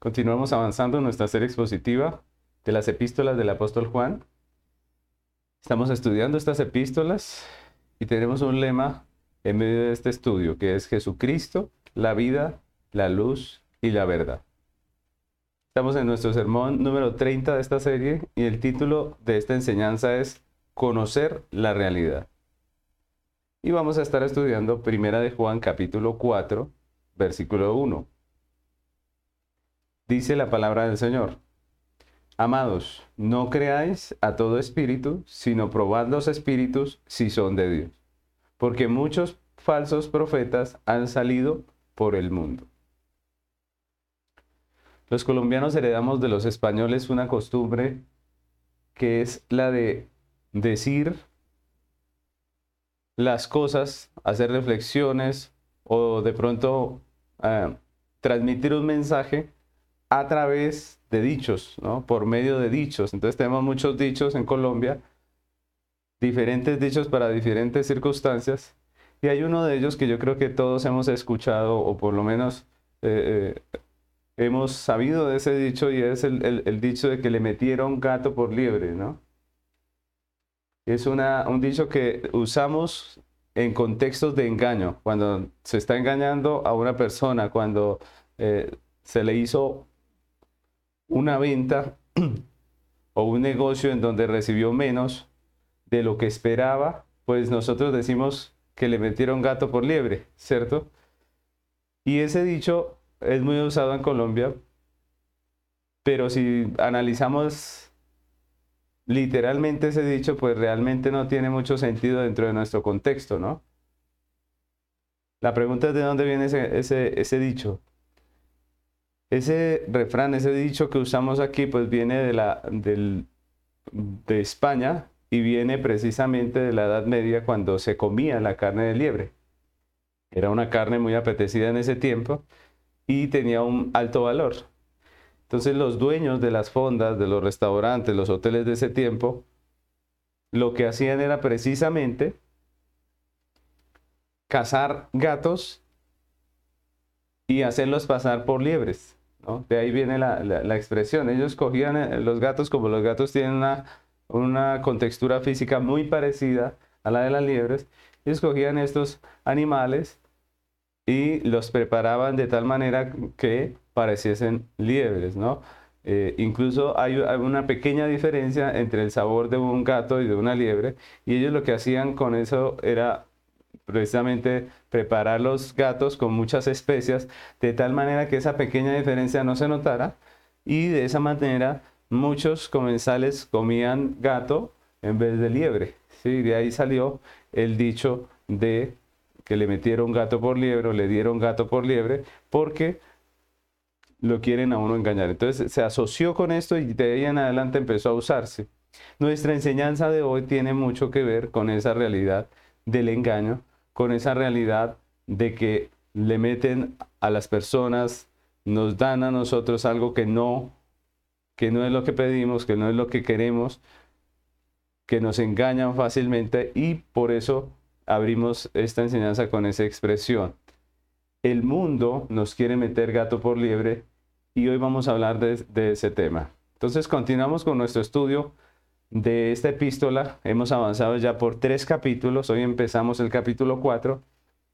Continuamos avanzando en nuestra serie expositiva de las epístolas del apóstol Juan. Estamos estudiando estas epístolas y tenemos un lema en medio de este estudio que es Jesucristo, la vida, la luz y la verdad. Estamos en nuestro sermón número 30 de esta serie y el título de esta enseñanza es Conocer la realidad. Y vamos a estar estudiando Primera de Juan capítulo 4, versículo 1 Dice la palabra del Señor. Amados, no creáis a todo espíritu, sino probad los espíritus si son de Dios, porque muchos falsos profetas han salido por el mundo. Los colombianos heredamos de los españoles una costumbre que es la de decir las cosas, hacer reflexiones o de pronto ah, transmitir un mensaje a través de dichos, ¿no? Por medio de dichos. Entonces tenemos muchos dichos en Colombia, diferentes dichos para diferentes circunstancias. Y hay uno de ellos que yo creo que todos hemos escuchado o por lo menos eh, eh, hemos sabido de ese dicho y es el, dicho de que le metieron gato por liebre, ¿no? Es una, un dicho que usamos en contextos de engaño, cuando se está engañando a una persona, cuando eh, se le hizo una venta o un negocio en donde recibió menos de lo que esperaba, pues nosotros decimos que le metieron gato por liebre, ¿cierto? Y ese dicho es muy usado en Colombia, pero si analizamos literalmente ese dicho, pues realmente no tiene mucho sentido dentro de nuestro contexto, ¿no? La pregunta es de dónde viene ese, ese, ese dicho. Ese refrán, ese dicho que usamos aquí, pues viene de, la, de España y viene precisamente de la Edad Media cuando se comía la carne de liebre. Era una carne muy apetecida en ese tiempo y tenía un alto valor. Entonces los dueños de las fondas, de los restaurantes, los hoteles de ese tiempo, lo que hacían era precisamente cazar gatos y hacerlos pasar por liebres. De ahí viene la, expresión. Ellos cogían eh, los gatos, como los gatos tienen una, una contextura física muy parecida a la de las liebres, ellos cogían estos animales y los preparaban de tal manera que pareciesen liebres, ¿no? Eh, incluso hay, una pequeña diferencia entre el sabor de un gato y de una liebre, y ellos lo que hacían con eso era precisamente preparar los gatos con muchas especias, de tal manera que esa pequeña diferencia no se notara, y de esa manera muchos comensales comían gato en vez de liebre. ¿sí? De ahí salió el dicho de que le metieron gato por liebre o le dieron gato por liebre, porque lo quieren a uno engañar. Entonces se asoció con esto y de ahí en adelante empezó a usarse. Nuestra enseñanza de hoy tiene mucho que ver con esa realidad del engaño con esa realidad de que le meten a las personas, nos dan a nosotros algo que no, que no es lo que pedimos, que no es lo que queremos, que nos engañan fácilmente y por eso abrimos esta enseñanza con esa expresión. El mundo nos quiere meter gato por liebre y hoy vamos a hablar de, de ese tema. Entonces continuamos con nuestro estudio de esta epístola. Hemos avanzado ya por tres capítulos. Hoy empezamos el capítulo 4.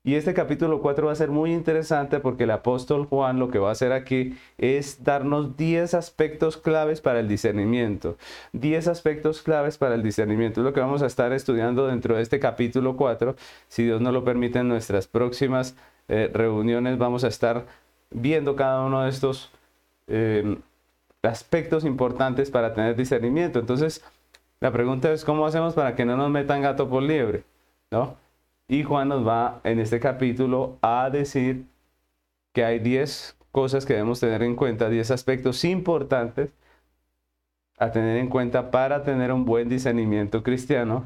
Y este capítulo 4 va a ser muy interesante porque el apóstol Juan lo que va a hacer aquí es darnos 10 aspectos claves para el discernimiento. 10 aspectos claves para el discernimiento. Es lo que vamos a estar estudiando dentro de este capítulo 4. Si Dios nos lo permite en nuestras próximas eh, reuniones vamos a estar viendo cada uno de estos eh, aspectos importantes para tener discernimiento. Entonces, la pregunta es cómo hacemos para que no nos metan gato por liebre, ¿no? Y Juan nos va en este capítulo a decir que hay 10 cosas que debemos tener en cuenta, 10 aspectos importantes a tener en cuenta para tener un buen discernimiento cristiano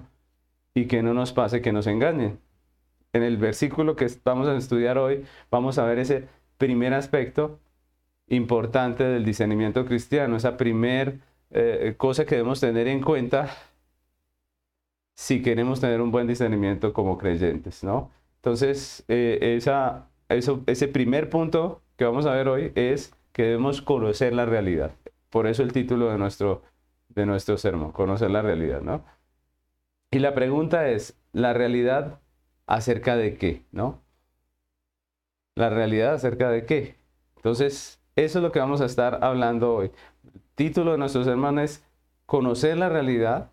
y que no nos pase que nos engañen. En el versículo que vamos a estudiar hoy, vamos a ver ese primer aspecto importante del discernimiento cristiano, esa primer eh, cosa que debemos tener en cuenta si queremos tener un buen discernimiento como creyentes, ¿no? Entonces, eh, esa, eso, ese primer punto que vamos a ver hoy es que debemos conocer la realidad. Por eso el título de nuestro, de nuestro sermón, conocer la realidad, ¿no? Y la pregunta es, ¿la realidad acerca de qué, no? La realidad acerca de qué. Entonces, eso es lo que vamos a estar hablando hoy. Título de nuestro sermón es conocer la realidad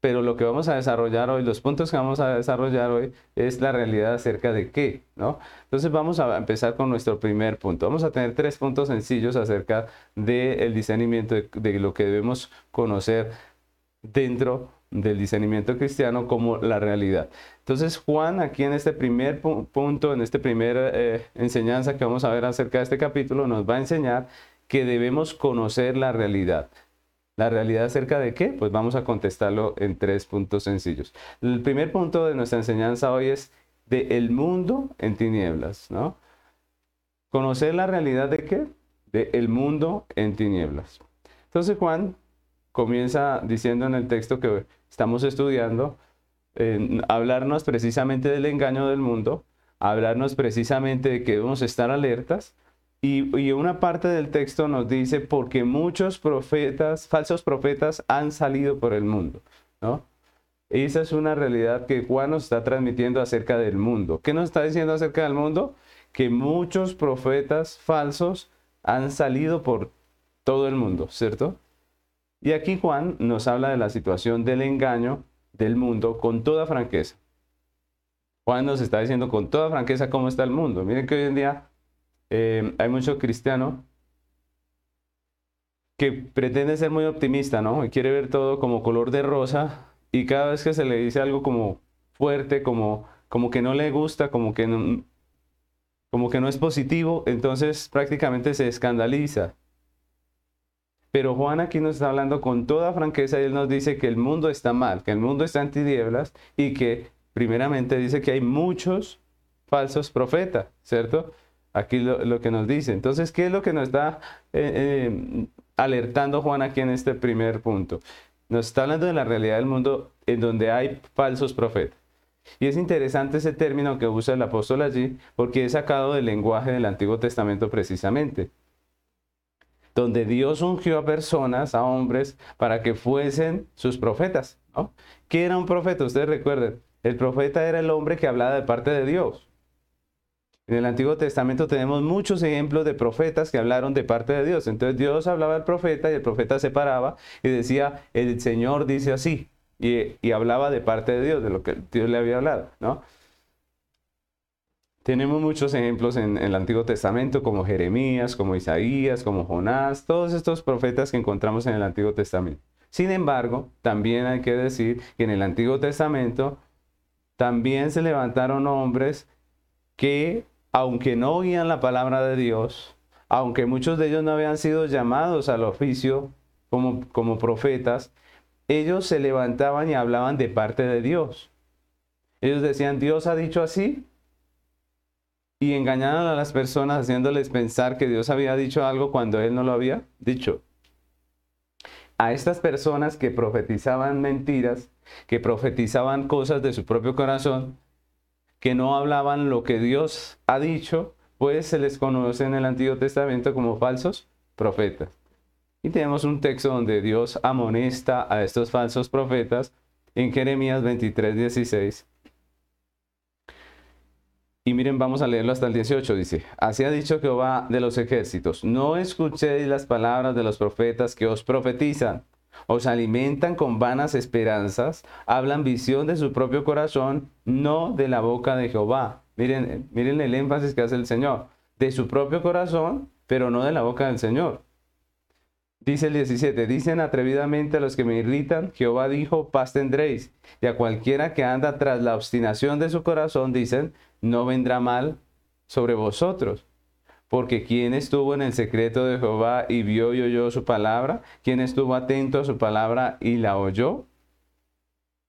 pero lo que vamos a desarrollar hoy, los puntos que vamos a desarrollar hoy es la realidad acerca de qué, ¿no? Entonces vamos a empezar con nuestro primer punto. Vamos a tener tres puntos sencillos acerca del discernimiento, de, lo que debemos conocer dentro del discernimiento cristiano como la realidad. Entonces Juan aquí en este primer punto, en esta primera eh, enseñanza que vamos a ver acerca de este capítulo, nos va a enseñar que debemos conocer la realidad. ¿La realidad acerca de qué? Pues vamos a contestarlo en tres puntos sencillos. El primer punto de nuestra enseñanza hoy es de el mundo en tinieblas, ¿no? ¿Conocer la realidad de qué? De el mundo en tinieblas. Entonces Juan comienza diciendo en el texto que estamos estudiando, hablarnos precisamente del engaño del mundo, hablarnos precisamente de que debemos estar alertas y, una parte del texto nos dice, porque muchos profetas, falsos profetas, han salido por el mundo, ¿no? Esa es una realidad que Juan nos está transmitiendo acerca del mundo. ¿Qué nos está diciendo acerca del mundo? Que muchos profetas falsos han salido por todo el mundo, ¿cierto? Y aquí Juan nos habla de la situación del engaño del mundo con toda franqueza. Juan nos está diciendo con toda franqueza cómo está el mundo. Miren que hoy en día eh, hay mucho cristiano que pretende ser muy optimista, ¿no? Y quiere ver todo como color de rosa y cada vez que se le dice algo como fuerte, como, como que no le gusta, como que no, como que no es positivo, entonces prácticamente se escandaliza. Pero Juan aquí nos está hablando con toda franqueza y él nos dice que el mundo está mal, que el mundo está en tinieblas y que primeramente dice que hay muchos falsos profetas, ¿cierto? Aquí lo, que nos dice. Entonces, ¿qué es lo que nos está eh, eh, alertando Juan aquí en este primer punto? Nos está hablando de la realidad del mundo en donde hay falsos profetas. Y es interesante ese término que usa el apóstol allí, porque es sacado del lenguaje del Antiguo Testamento precisamente, donde Dios ungió a personas, a hombres, para que fuesen sus profetas. ¿Qué era un profeta? Ustedes recuerden, el profeta era el hombre que hablaba de parte de Dios. En el Antiguo Testamento tenemos muchos ejemplos de profetas que hablaron de parte de Dios. Entonces Dios hablaba al profeta y el profeta se paraba y decía, el Señor dice así. Y, hablaba de parte de Dios, de lo que Dios le había hablado. Tenemos muchos ejemplos en, en, el Antiguo Testamento, como Jeremías, como Isaías, como Jonás, todos estos profetas que encontramos en el Antiguo Testamento. Sin embargo, también hay que decir que en el Antiguo Testamento también se levantaron hombres que aunque no oían la palabra de Dios, aunque muchos de ellos no habían sido llamados al oficio como, como profetas, ellos se levantaban y hablaban de parte de Dios. Ellos decían, Dios ha dicho así, y engañaban a las personas haciéndoles pensar que Dios había dicho algo cuando Él no lo había dicho. A estas personas que profetizaban mentiras, que profetizaban cosas de su propio corazón, que no hablaban lo que Dios ha dicho, pues se les conoce en el Antiguo Testamento como falsos profetas. Y tenemos un texto donde Dios amonesta a estos falsos profetas en Jeremías 23, 16. Y miren, vamos a leerlo hasta el 18, dice, así ha dicho Jehová de los ejércitos, no escuchéis las palabras de los profetas que os profetizan, os alimentan con vanas esperanzas, hablan visión de su propio corazón, no de la boca de Jehová. Miren, miren el énfasis que hace el Señor. De su propio corazón, pero no de la boca del Señor. Dice el 17, dicen atrevidamente a los que me irritan, Jehová dijo, paz tendréis. Y a cualquiera que anda tras la obstinación de su corazón, dicen, no vendrá mal sobre vosotros. Porque quien estuvo en el secreto de Jehová y vio y oyó su palabra, quien estuvo atento a su palabra y la oyó.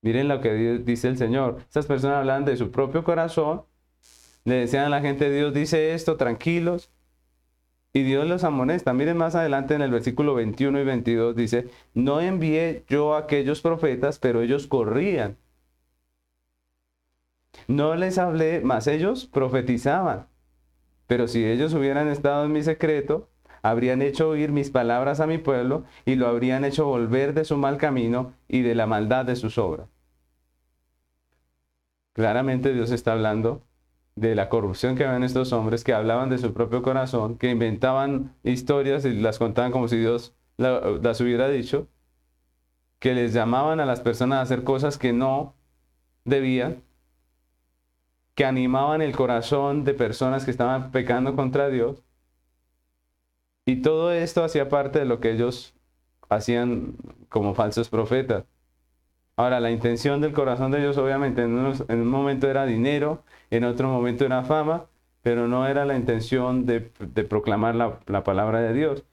Miren lo que dice el Señor. Estas personas hablan de su propio corazón. Le decían a la gente, Dios dice esto, tranquilos. Y Dios los amonesta. Miren más adelante en el versículo 21 y 22 dice, no envié yo a aquellos profetas, pero ellos corrían. No les hablé, mas ellos profetizaban. Pero si ellos hubieran estado en mi secreto, habrían hecho oír mis palabras a mi pueblo y lo habrían hecho volver de su mal camino y de la maldad de sus obras. Claramente Dios está hablando de la corrupción que había en estos hombres que hablaban de su propio corazón, que inventaban historias y las contaban como si Dios las hubiera dicho, que les llamaban a las personas a hacer cosas que no debían, que animaban el corazón de personas que estaban pecando contra Dios. Y todo esto hacía parte de lo que ellos hacían como falsos profetas. Ahora, la intención del corazón de ellos obviamente en, un momento era dinero, en otro momento era fama, pero no era la intención de, proclamar la, la, palabra de Dios.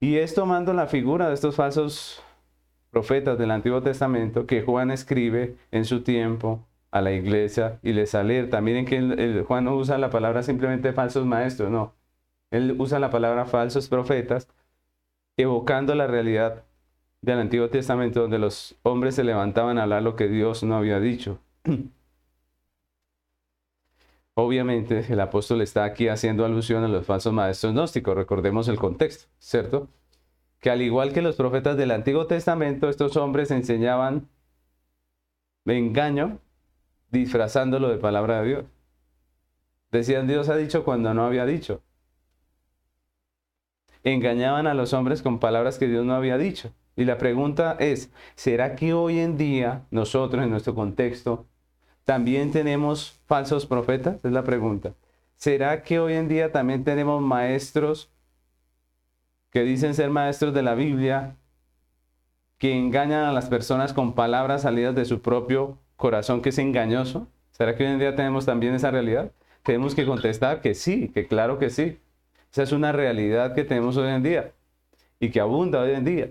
Y es tomando la figura de estos falsos profetas del Antiguo Testamento que Juan escribe en su tiempo a la iglesia y les alerta. Miren que Juan no usa la palabra simplemente falsos maestros, no. Él usa la palabra falsos profetas, evocando la realidad del Antiguo Testamento donde los hombres se levantaban a hablar lo que Dios no había dicho. Obviamente el apóstol está aquí haciendo alusión a los falsos maestros gnósticos, recordemos el contexto, ¿cierto? Que al igual que los profetas del Antiguo Testamento, estos hombres enseñaban engaño disfrazándolo de palabra de Dios. Decían Dios ha dicho cuando no había dicho. Engañaban a los hombres con palabras que Dios no había dicho. Y la pregunta es, ¿será que hoy en día nosotros en nuestro contexto también tenemos falsos profetas? Es la pregunta. ¿Será que hoy en día también tenemos maestros que dicen ser maestros de la Biblia, que engañan a las personas con palabras salidas de su propio corazón que es engañoso? ¿Será que hoy en día tenemos también esa realidad? Tenemos que contestar que sí, que claro que sí. Esa es una realidad que tenemos hoy en día y que abunda hoy en día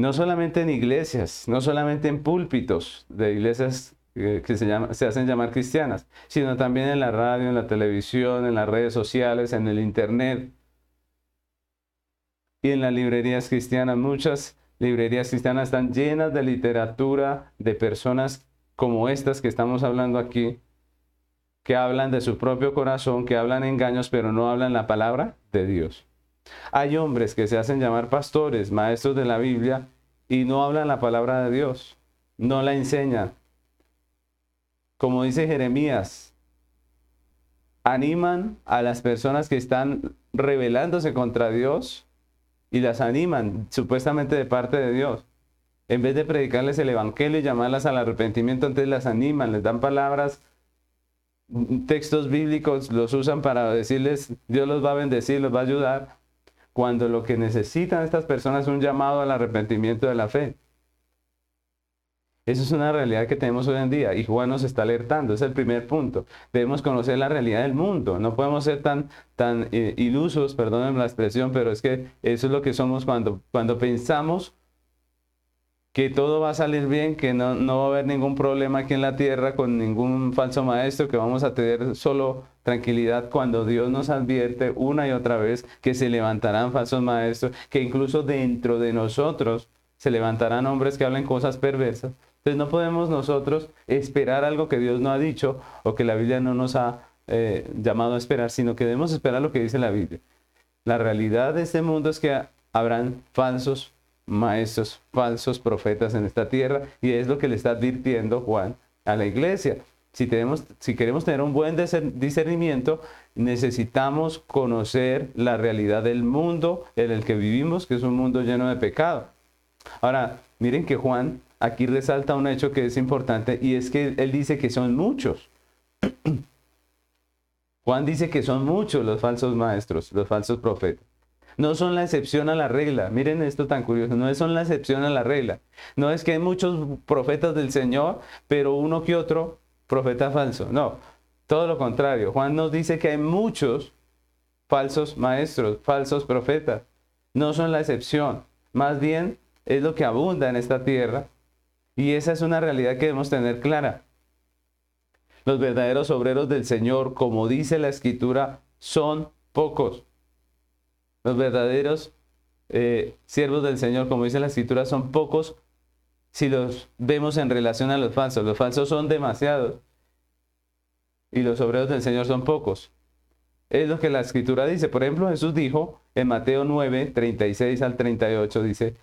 no solamente en iglesias, no solamente en púlpitos de iglesias eh, que se, se hacen llamar cristianas, sino también en la radio, en la televisión, en las redes sociales, en el internet y en las librerías cristianas. Muchas librerías cristianas están llenas de literatura de personas como estas que estamos hablando aquí, que hablan de su propio corazón, que hablan engaños, pero no hablan la palabra de Dios. Hay hombres que se hacen llamar pastores, maestros de la Biblia, y no hablan la palabra de Dios, no la enseñan. Como dice Jeremías, animan a las personas que están rebelándose contra Dios y las animan supuestamente de parte de Dios. En vez de predicarles el Evangelio y llamarlas al arrepentimiento, entonces las animan, les dan palabras, textos bíblicos, los usan para decirles, Dios los va a bendecir, los va a ayudar, cuando lo que necesitan estas personas es un llamado al arrepentimiento de la fe. Eso es una realidad que tenemos hoy en día y Juan nos está alertando, es el primer punto. Debemos conocer la realidad del mundo, no podemos ser tan, tan eh, ilusos, perdonen la expresión, pero es que eso es lo que somos cuando, cuando pensamos que todo va a salir bien, que no, no, va a haber ningún problema aquí en la tierra con ningún falso maestro, que vamos a tener solo tranquilidad cuando Dios nos advierte una y otra vez que se levantarán falsos maestros, que incluso dentro de nosotros se levantarán hombres que hablen cosas perversas. Entonces no podemos nosotros esperar algo que Dios no ha dicho o que la Biblia no nos ha eh, llamado a esperar, sino que debemos esperar lo que dice la Biblia. La realidad de este mundo es que habrán falsos maestros, falsos profetas en esta tierra y es lo que le está advirtiendo Juan a la iglesia. Si, si queremos tener un buen discernimiento, necesitamos conocer la realidad del mundo en el que vivimos, que es un mundo lleno de pecado. Ahora, miren que Juan aquí resalta un hecho que es importante y es que él dice que son muchos. Juan dice que son muchos los falsos maestros, los falsos profetas no son la excepción a la regla. Miren esto tan curioso, no son la excepción a la regla. No es que hay muchos profetas del Señor, pero uno que otro profeta falso. No, todo lo contrario. Juan nos dice que hay muchos falsos maestros, falsos profetas. No son la excepción. Más bien es lo que abunda en esta tierra. Y esa es una realidad que debemos tener clara. Los verdaderos obreros del Señor, como dice la Escritura, son pocos. Los verdaderos eh, siervos del Señor, como dice la escritura, son pocos si los vemos en relación a los falsos. Los falsos son demasiados y los obreros del Señor son pocos. Es lo que la escritura dice. Por ejemplo, Jesús dijo en Mateo 9, 36 al 38, dice,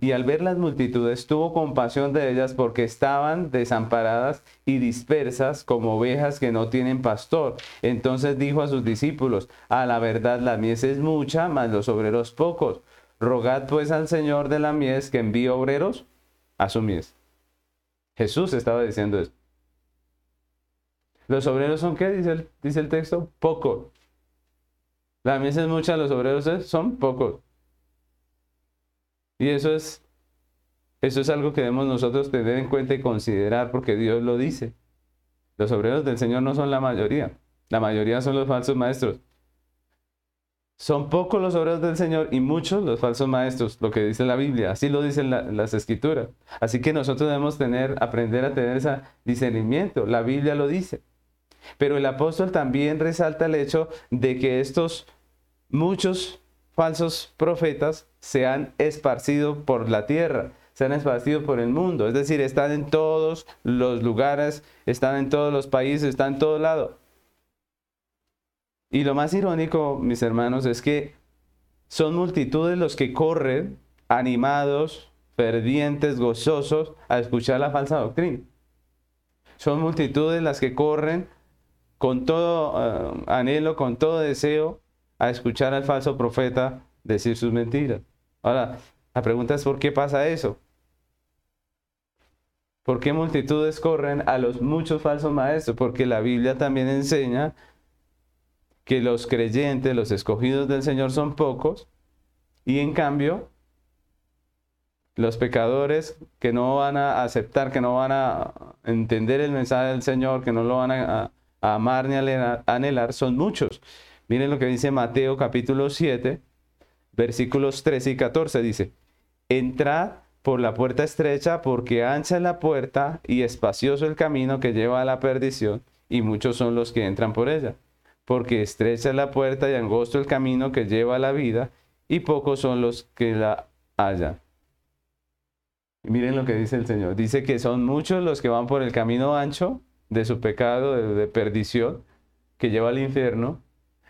y al ver las multitudes tuvo compasión de ellas porque estaban desamparadas y dispersas como ovejas que no tienen pastor. Entonces dijo a sus discípulos, a la verdad la mies es mucha, mas los obreros pocos. Rogad pues al Señor de la mies que envíe obreros a su mies. Jesús estaba diciendo esto. ¿Los obreros son qué? Dice el, dice el texto. Pocos. La mies es mucha, los obreros son pocos. Y eso es, eso es algo que debemos nosotros tener en cuenta y considerar porque Dios lo dice. Los obreros del Señor no son la mayoría. La mayoría son los falsos maestros. Son pocos los obreros del Señor y muchos los falsos maestros, lo que dice la Biblia. Así lo dicen las escrituras. Así que nosotros debemos tener, aprender a tener ese discernimiento. La Biblia lo dice. Pero el apóstol también resalta el hecho de que estos muchos falsos profetas se han esparcido por la tierra, se han esparcido por el mundo. Es decir, están en todos los lugares, están en todos los países, están en todo lado. Y lo más irónico, mis hermanos, es que son multitudes los que corren animados, fervientes, gozosos a escuchar la falsa doctrina. Son multitudes las que corren con todo eh, anhelo, con todo deseo a escuchar al falso profeta decir sus mentiras. Ahora, la pregunta es ¿por qué pasa eso? ¿Por qué multitudes corren a los muchos falsos maestros? Porque la Biblia también enseña que los creyentes, los escogidos del Señor son pocos y en cambio los pecadores que no van a aceptar, que no van a entender el mensaje del Señor, que no lo van a, amar ni a anhelar, son muchos. Miren lo que dice Mateo capítulo 7, versículos 13 y 14. Dice, entrad por la puerta estrecha porque ancha es la puerta y espacioso el camino que lleva a la perdición y muchos son los que entran por ella. Porque estrecha es la puerta y angosto el camino que lleva a la vida y pocos son los que la hallan. miren lo que dice el Señor. Dice que son muchos los que van por el camino ancho de su pecado, de perdición, que lleva al infierno,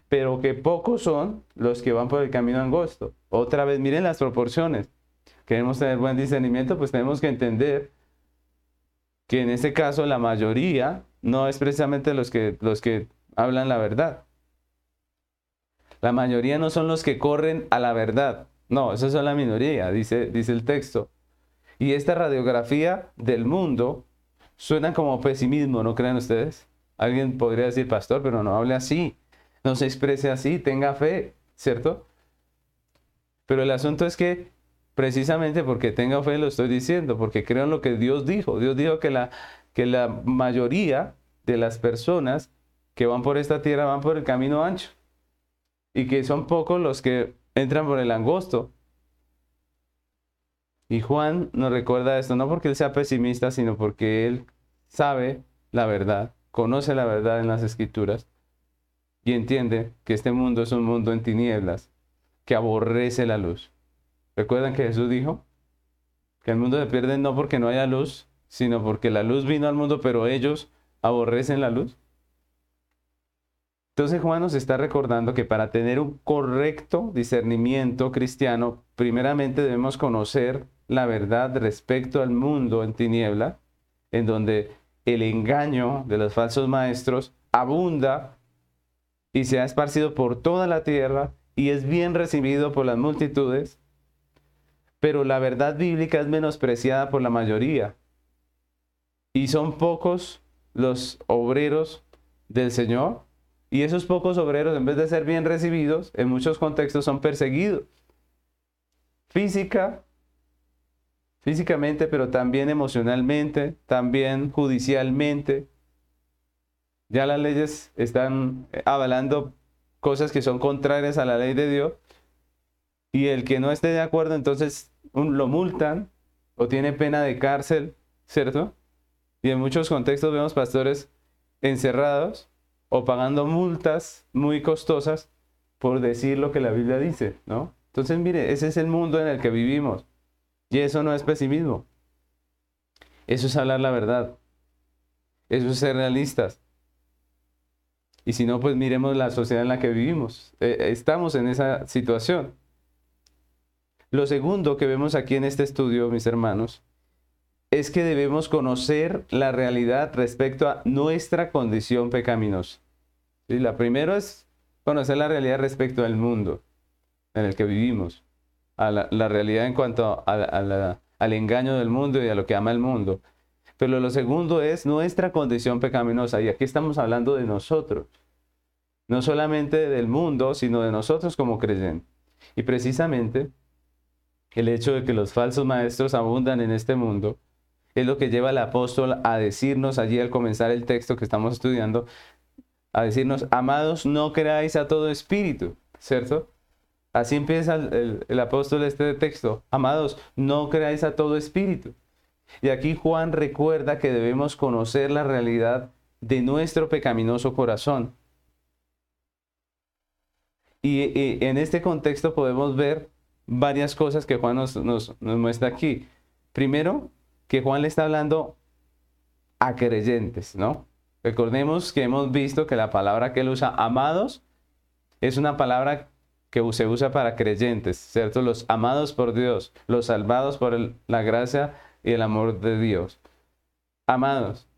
pero que pocos son los que van por el camino angosto. Otra vez, miren las proporciones. Queremos tener buen discernimiento, pues tenemos que entender que en este caso la mayoría no es precisamente los que, los que hablan la verdad. La mayoría no son los que corren a la verdad. No, eso es la minoría, dice, dice el texto. Y esta radiografía del mundo suena como pesimismo, ¿no creen ustedes? Alguien podría decir, pastor, pero no hable así no se exprese así, tenga fe, ¿cierto? Pero el asunto es que precisamente porque tenga fe lo estoy diciendo, porque creo en lo que Dios dijo. Dios dijo que la, que la mayoría de las personas que van por esta tierra van por el camino ancho y que son pocos los que entran por el angosto. Y Juan nos recuerda esto, no porque él sea pesimista, sino porque él sabe la verdad, conoce la verdad en las escrituras y entiende que este mundo es un mundo en tinieblas, que aborrece la luz. ¿Recuerdan que Jesús dijo? Que el mundo se pierde no porque no haya luz, sino porque la luz vino al mundo, pero ellos aborrecen la luz. Entonces Juan nos está recordando que para tener un correcto discernimiento cristiano, primeramente debemos conocer la verdad respecto al mundo en tiniebla, en donde el engaño de los falsos maestros abunda y se ha esparcido por toda la tierra y es bien recibido por las multitudes, pero la verdad bíblica es menospreciada por la mayoría. Y son pocos los obreros del Señor, y esos pocos obreros, en vez de ser bien recibidos, en muchos contextos son perseguidos. Física, físicamente, pero también emocionalmente, también judicialmente, ya las leyes están avalando cosas que son contrarias a la ley de Dios y el que no esté de acuerdo entonces lo multan o tiene pena de cárcel, ¿cierto? Y en muchos contextos vemos pastores encerrados o pagando multas muy costosas por decir lo que la Biblia dice, ¿no? Entonces, mire, ese es el mundo en el que vivimos. Y eso no es pesimismo. Eso es hablar la verdad. Eso es ser realistas. Y si no, pues miremos la sociedad en la que vivimos. Eh, estamos en esa situación. Lo segundo que vemos aquí en este estudio, mis hermanos, es que debemos conocer la realidad respecto a nuestra condición pecaminosa. ¿Sí? La primera es conocer la realidad respecto al mundo en el que vivimos, a la, realidad en cuanto al engaño del mundo y a lo que ama el mundo. Pero lo segundo es nuestra condición pecaminosa. Y aquí estamos hablando de nosotros. No solamente del mundo, sino de nosotros como creyentes. Y precisamente el hecho de que los falsos maestros abundan en este mundo es lo que lleva al apóstol a decirnos allí al comenzar el texto que estamos estudiando, a decirnos, amados, no creáis a todo espíritu, ¿cierto? Así empieza el, el, apóstol este texto, amados, no creáis a todo espíritu. Y aquí Juan recuerda que debemos conocer la realidad de nuestro pecaminoso corazón. Y, en este contexto podemos ver varias cosas que Juan nos, nos muestra aquí. Primero, que Juan le está hablando a creyentes, ¿no? Recordemos que hemos visto que la palabra que él usa, amados, es una palabra que se usa para creyentes, ¿cierto? Los amados por Dios, los salvados por la gracia y el amor de Dios. Amados,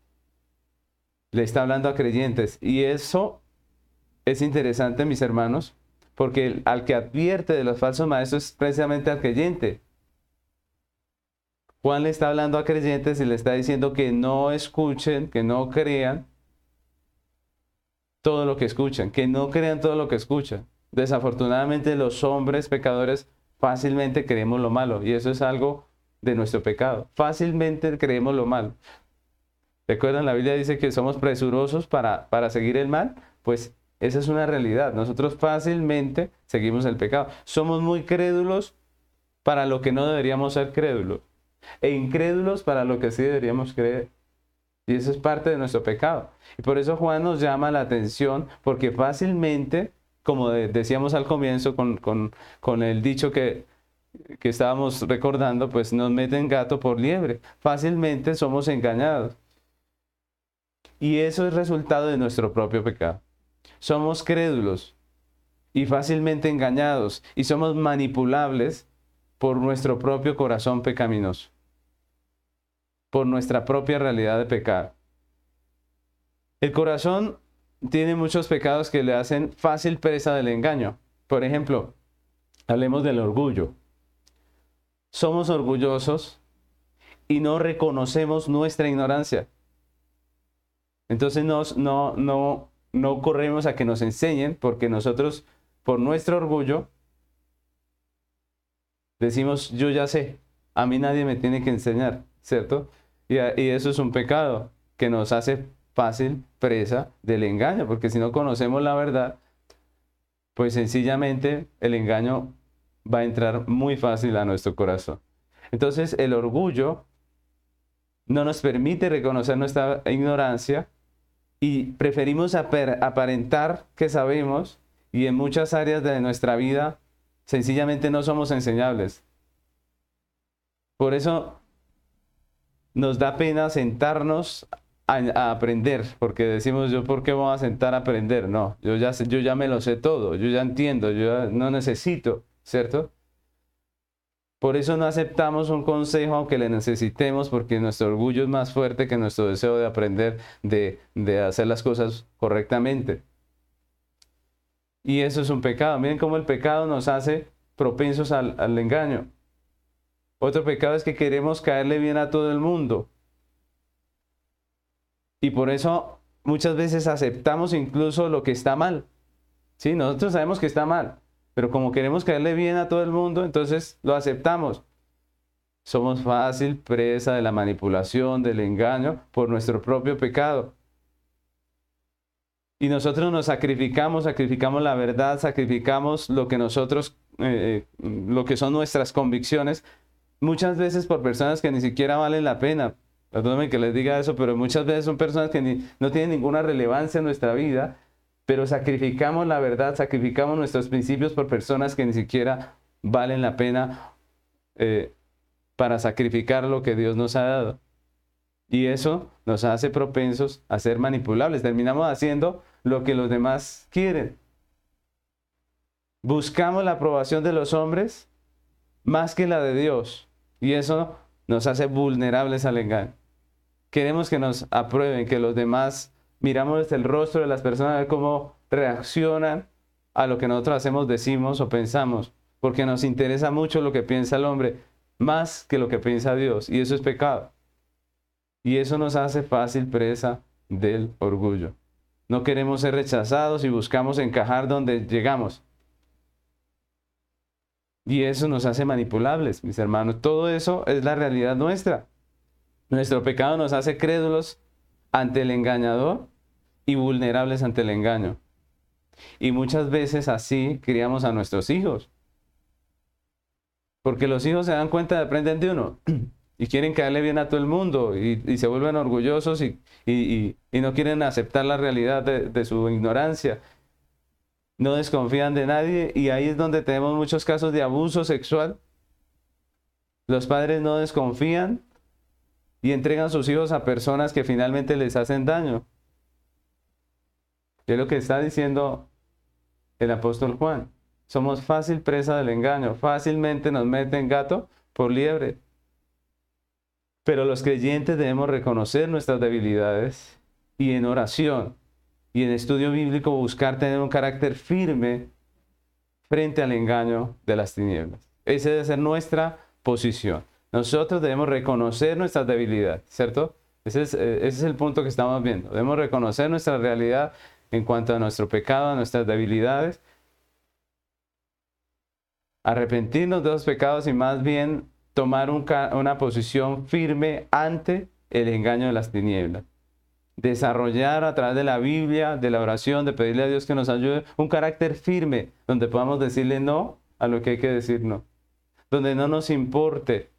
le está hablando a creyentes y eso es interesante, mis hermanos, porque al que advierte de los falsos maestros es precisamente al creyente. Juan le está hablando a creyentes y le está diciendo que no escuchen, que no crean todo lo que escuchan, que no crean todo lo que escuchan. Desafortunadamente los hombres pecadores fácilmente creemos lo malo y eso es algo de nuestro pecado. Fácilmente creemos lo malo. ¿Recuerdan? La Biblia dice que somos presurosos para, para seguir el mal. Pues esa es una realidad. Nosotros fácilmente seguimos el pecado. Somos muy crédulos para lo que no deberíamos ser crédulos e incrédulos para lo que sí deberíamos creer. Y eso es parte de nuestro pecado. Y por eso Juan nos llama la atención, porque fácilmente, como decíamos al comienzo con, con, el dicho que, que estábamos recordando, pues nos meten gato por liebre. Fácilmente somos engañados. Y eso es resultado de nuestro propio pecado. Somos crédulos y fácilmente engañados y somos manipulables por nuestro propio corazón pecaminoso por nuestra propia realidad de pecado. El corazón tiene muchos pecados que le hacen fácil presa del engaño. Por ejemplo, hablemos del orgullo. Somos orgullosos y no reconocemos nuestra ignorancia. Entonces nos, no, no, no corremos a que nos enseñen porque nosotros, por nuestro orgullo, decimos, yo ya sé, a mí nadie me tiene que enseñar. ¿cierto? Y, eso es un pecado que nos hace fácil presa del engaño, porque si no conocemos la verdad, pues sencillamente el engaño va a entrar muy fácil a nuestro corazón. Entonces el orgullo no nos permite reconocer nuestra ignorancia y preferimos aparentar que sabemos y en muchas áreas de nuestra vida sencillamente no somos enseñables. Por eso nos da pena sentarnos a, aprender, porque decimos yo, ¿por qué voy a sentar a aprender? No, yo ya, yo ya me lo sé todo, yo ya entiendo, yo no necesito, ¿cierto? Por eso no aceptamos un consejo aunque le necesitemos, porque nuestro orgullo es más fuerte que nuestro deseo de aprender, de, hacer las cosas correctamente. Y eso es un pecado. Miren cómo el pecado nos hace propensos al engaño. Otro pecado es que queremos caerle bien a todo el mundo. Y por eso muchas veces aceptamos incluso lo que está mal. Sí, nosotros sabemos que está mal, pero como queremos caerle bien a todo el mundo, entonces lo aceptamos. Somos fácil presa de la manipulación, del engaño, por nuestro propio pecado. Y nosotros nos sacrificamos, sacrificamos la verdad, sacrificamos lo que nosotros, eh, eh, lo que son nuestras convicciones muchas veces por personas que ni siquiera valen la pena. Perdónenme que les diga eso, pero muchas veces son personas que no tienen ninguna relevancia en nuestra vida, pero sacrificamos la verdad, sacrificamos nuestros principios por personas que ni siquiera valen la pena eh, para sacrificar lo que Dios nos ha dado. Y eso nos hace propensos a ser manipulables. Terminamos haciendo lo que los demás quieren. Buscamos la aprobación de los hombres más que la de Dios. Y eso nos hace vulnerables al engaño. Queremos que nos aprueben, que los demás miramos el rostro de las personas, a ver cómo reaccionan a lo que nosotros hacemos, decimos o pensamos, porque nos interesa mucho lo que piensa el hombre, más que lo que piensa Dios, y eso es pecado. Y eso nos hace fácil presa del orgullo. No queremos ser rechazados y buscamos encajar donde llegamos. Y eso nos hace manipulables, mis hermanos. Todo eso es la realidad nuestra. Nuestro pecado nos hace crédulos ante el engañador y vulnerables ante el engaño. Y muchas veces así criamos a nuestros hijos. Porque los hijos se dan cuenta, de aprenden de uno y quieren caerle bien a todo el mundo y, se vuelven orgullosos y, no quieren aceptar la realidad de su ignorancia. No desconfían de nadie y ahí es donde tenemos muchos casos de abuso sexual. Los padres no desconfían y entregan sus hijos a personas que finalmente les hacen daño. Es lo que está diciendo el apóstol Juan. Somos fácil presa del engaño, fácilmente nos meten gato por liebre. Pero los creyentes debemos reconocer nuestras debilidades y en oración y en estudio bíblico buscar tener un carácter firme frente al engaño de las tinieblas. Esa debe ser nuestra posición. Nosotros debemos reconocer nuestras debilidades, ¿cierto? Ese es, eh, ese es el punto que estamos viendo. Debemos reconocer nuestra realidad en cuanto a nuestro pecado, a nuestras debilidades, arrepentirnos de los pecados y más bien tomar una posición firme ante el engaño de las tinieblas. Desarrollar a través de la Biblia, de la oración, de pedirle a Dios que nos ayude, un carácter firme donde podamos decirle no a lo que hay que decir no. Donde no nos importe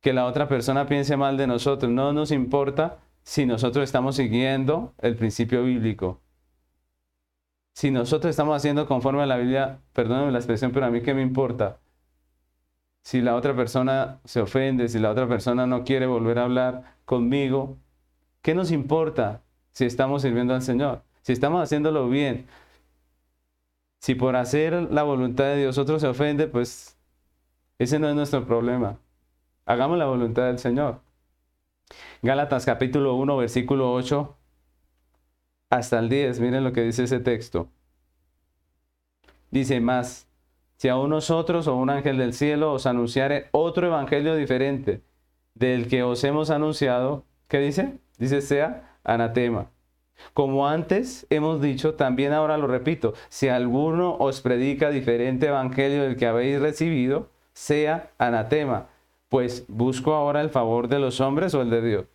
que la otra persona piense mal de nosotros, no nos importa si nosotros estamos siguiendo el principio bíblico. Si nosotros estamos haciendo conforme a la Biblia, perdónenme la expresión, pero a mí qué me importa. Si la otra persona se ofende, si la otra persona no quiere volver a hablar conmigo, ¿qué nos importa si estamos sirviendo al Señor? Si estamos haciéndolo bien. Si por hacer la voluntad de Dios otro se ofende, pues ese no es nuestro problema. Hagamos la voluntad del Señor. Gálatas capítulo 1, versículo 8 hasta el 10. Miren lo que dice ese texto. Dice más, si a nosotros o un ángel del cielo os anunciare otro evangelio diferente del que os hemos anunciado, ¿qué dice? Dice sea anatema. Como antes hemos dicho, también ahora lo repito, si alguno os predica diferente evangelio del que habéis recibido, sea anatema pues busco ahora el favor de los hombres o el de Dios.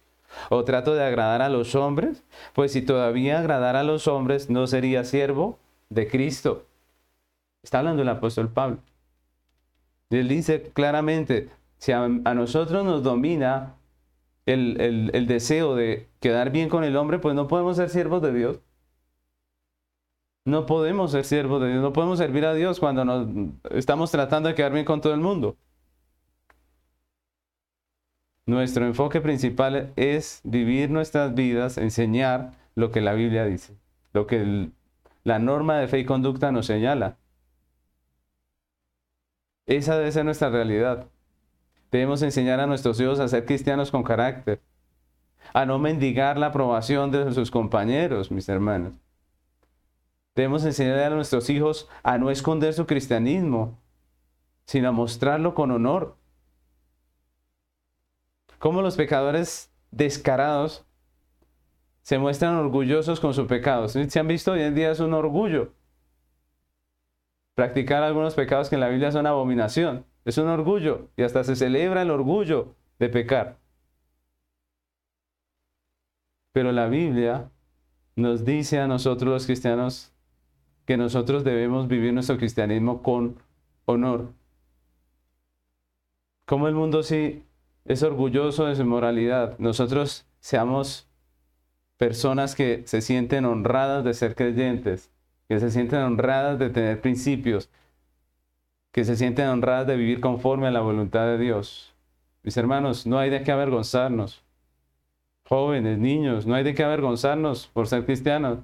O trato de agradar a los hombres, pues si todavía agradara a los hombres no sería siervo de Cristo. Está hablando el apóstol Pablo. Él dice claramente, si a, nosotros nos domina el, el, deseo de quedar bien con el hombre, pues no podemos ser siervos de Dios. No podemos ser siervos de Dios, no podemos servir a Dios cuando estamos tratando de quedar bien con todo el mundo. Nuestro enfoque principal es vivir nuestras vidas, enseñar lo que la Biblia dice, lo que la norma de fe y conducta nos señala. Esa debe ser nuestra realidad. Debemos enseñar a nuestros hijos a ser cristianos con carácter, a no mendigar la aprobación de sus compañeros, mis hermanos. Debemos enseñar a nuestros hijos a no esconder su cristianismo, sino a mostrarlo con honor cómo los pecadores descarados se muestran orgullosos con su pecado. ¿Se han visto? Hoy en día es un orgullo. Practicar algunos pecados que en la Biblia son abominación. Es un orgullo y hasta se celebra el orgullo de pecar. Pero la Biblia nos dice a nosotros los cristianos que nosotros debemos vivir nuestro cristianismo con honor. Como el mundo sí es orgulloso de su moralidad. Nosotros seamos personas que se sienten honradas de ser creyentes, que se sienten honradas de tener principios, que se sienten honradas de vivir conforme a la voluntad de Dios. Mis hermanos, no hay de qué avergonzarnos. Jóvenes, niños, no hay de qué avergonzarnos por ser cristianos.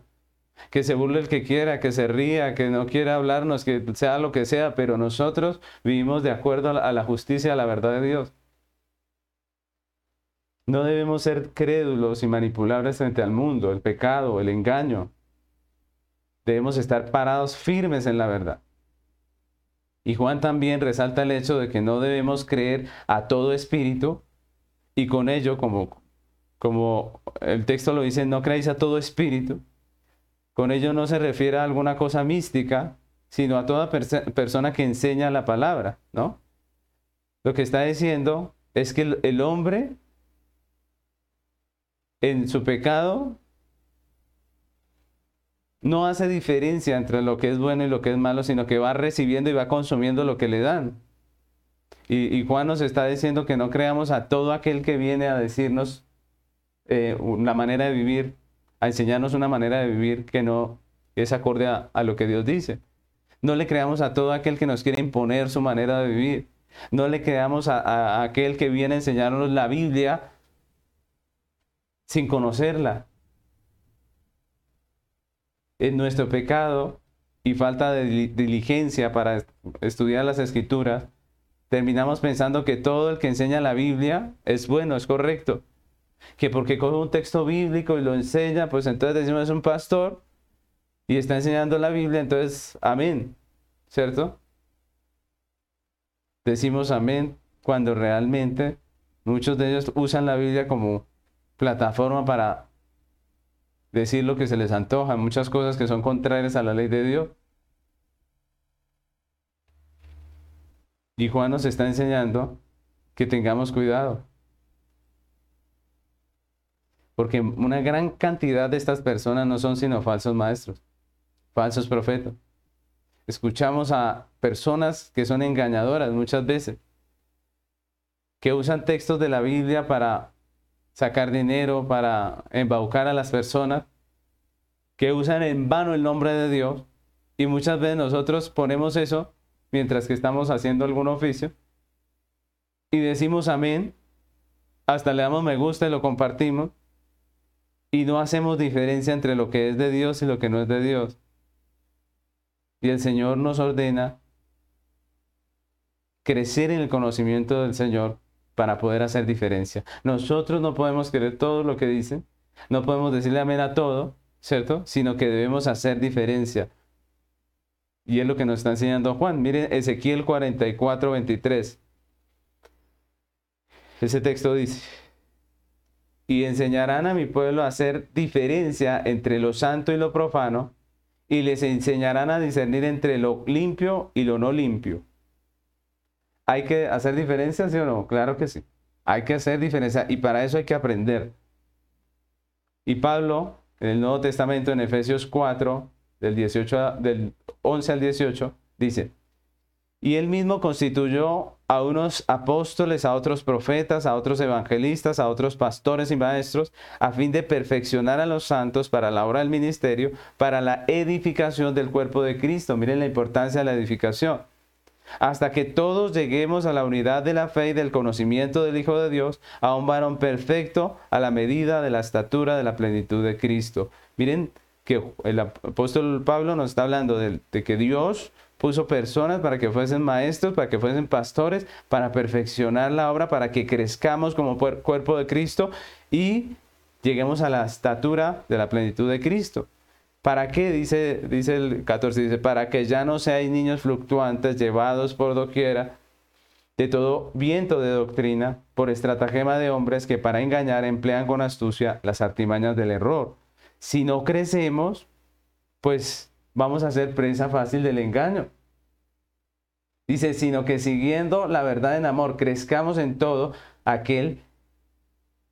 Que se burle el que quiera, que se ría, que no quiera hablarnos, que sea lo que sea, pero nosotros vivimos de acuerdo a la justicia, a la verdad de Dios. No debemos ser crédulos y manipulables frente al mundo, el pecado, el engaño. Debemos estar parados firmes en la verdad. Y Juan también resalta el hecho de que no debemos creer a todo espíritu y con ello, como, como el texto lo dice, no creéis a todo espíritu. Con ello no se refiere a alguna cosa mística, sino a toda persona que enseña la palabra, ¿no? Lo que está diciendo es que el hombre en su pecado no hace diferencia entre lo que es bueno y lo que es malo, sino que va recibiendo y va consumiendo lo que le dan. Y, Juan nos está diciendo que no creamos a todo aquel que viene a decirnos eh, una manera de vivir, a enseñarnos una manera de vivir que no es acorde a, lo que Dios dice. No le creamos a todo aquel que nos quiere imponer su manera de vivir. No le creamos a aquel que viene a enseñarnos la Biblia sin conocerla. En nuestro pecado y falta de diligencia para estudiar las escrituras, terminamos pensando que todo el que enseña la Biblia es bueno, es correcto. Que porque coge un texto bíblico y lo enseña, pues entonces decimos es un pastor y está enseñando la Biblia, entonces amén, ¿cierto? Decimos amén cuando realmente muchos de ellos usan la Biblia como plataforma para decir lo que se les antoja, muchas cosas que son contrarias a la ley de Dios. Y Juan nos está enseñando que tengamos cuidado. Porque una gran cantidad de estas personas no son sino falsos maestros, falsos profetas. Escuchamos a personas que son engañadoras muchas veces, que usan textos de la Biblia para sacar dinero, para embaucar a las personas, que usan en vano el nombre de Dios. Y muchas veces nosotros ponemos eso mientras que estamos haciendo algún oficio y decimos amén, hasta le damos me gusta y lo compartimos y no hacemos diferencia entre lo que es de Dios y lo que no es de Dios. Y el Señor nos ordena crecer en el conocimiento del Señor para poder hacer diferencia. Nosotros no podemos creer todo lo que dicen, no podemos decirle amén a todo, ¿cierto? Sino que debemos hacer diferencia. Y es lo que nos está enseñando Juan. Miren Ezequiel 44, 23. Ese texto dice, y enseñarán a mi pueblo a hacer diferencia entre lo santo y lo profano, y les enseñarán a discernir entre lo limpio y lo no limpio ¿Hay que hacer diferencia, sí o no? Claro que sí. Hay que hacer diferencia y para eso hay que aprender. Y Pablo, en el Nuevo Testamento, en Efesios 4, del, 18 del 11 al 18, dice, y él mismo constituyó a unos apóstoles, a otros profetas, a otros evangelistas, a otros pastores y maestros, a fin de perfeccionar a los santos para la obra del ministerio, para la edificación del cuerpo de Cristo. Miren la importancia de la edificación hasta que todos lleguemos a la unidad de la fe y del conocimiento del Hijo de Dios, a un varón perfecto a la medida de la estatura de la plenitud de Cristo. Miren que el apóstol Pablo nos está hablando de, que Dios puso personas para que fuesen maestros, para que fuesen pastores, para perfeccionar la obra, para que crezcamos como cuerpo de Cristo y lleguemos a la estatura de la plenitud de Cristo. ¿Para qué? Dice, dice el 14, dice, para que ya no seáis niños fluctuantes llevados por doquiera de todo viento de doctrina por estratagema de hombres que para engañar emplean con astucia las artimañas del error. Si no crecemos, pues vamos a ser presa fácil del engaño. Dice, sino que siguiendo la verdad en amor, crezcamos en todo aquel,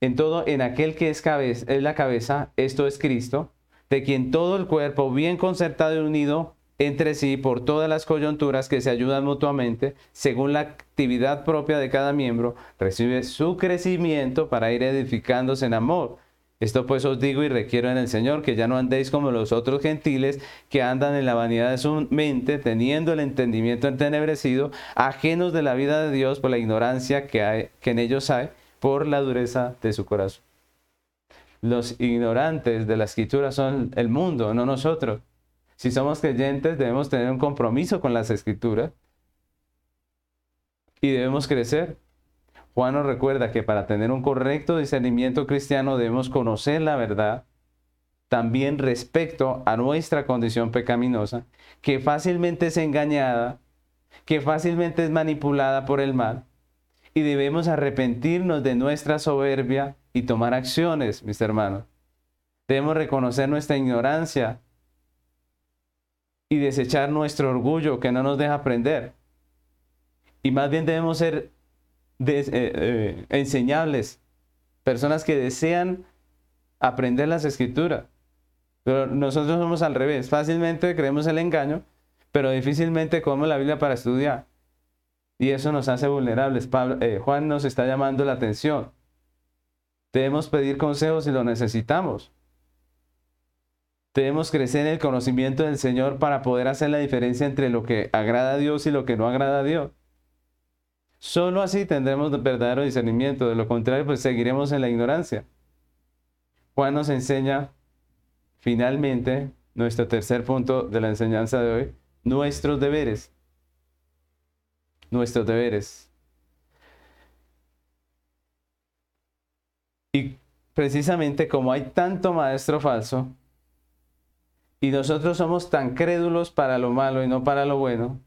en todo, en aquel que es, es la cabeza, esto es Cristo, de quien todo el cuerpo, bien concertado y unido entre sí por todas las coyunturas que se ayudan mutuamente, según la actividad propia de cada miembro, recibe su crecimiento para ir edificándose en amor. Esto pues os digo y requiero en el Señor, que ya no andéis como los otros gentiles que andan en la vanidad de su mente, teniendo el entendimiento entenebrecido, ajenos de la vida de Dios por la ignorancia que, hay, que en ellos hay, por la dureza de su corazón. Los ignorantes de la escritura son el mundo, no nosotros. Si somos creyentes, debemos tener un compromiso con las escrituras y debemos crecer. Juan nos recuerda que para tener un correcto discernimiento cristiano debemos conocer la verdad también respecto a nuestra condición pecaminosa, que fácilmente es engañada, que fácilmente es manipulada por el mal, y debemos arrepentirnos de nuestra soberbia y tomar acciones, mis hermanos. Debemos reconocer nuestra ignorancia y desechar nuestro orgullo que no nos deja aprender. Y más bien debemos ser eh, eh, enseñables, personas que desean aprender las escrituras. Pero nosotros somos al revés. Fácilmente creemos el engaño, pero difícilmente comemos la Biblia para estudiar. Y eso nos hace vulnerables. Eh, Juan nos está llamando la atención. Debemos pedir consejos si lo necesitamos. Debemos crecer en el conocimiento del Señor para poder hacer la diferencia entre lo que agrada a Dios y lo que no agrada a Dios. Solo así tendremos verdadero discernimiento. De lo contrario, pues seguiremos en la ignorancia. Juan nos enseña finalmente nuestro tercer punto de la enseñanza de hoy, nuestros deberes. Nuestros deberes. Y precisamente como hay tanto maestro falso, y nosotros somos tan crédulos para lo malo y no para lo bueno,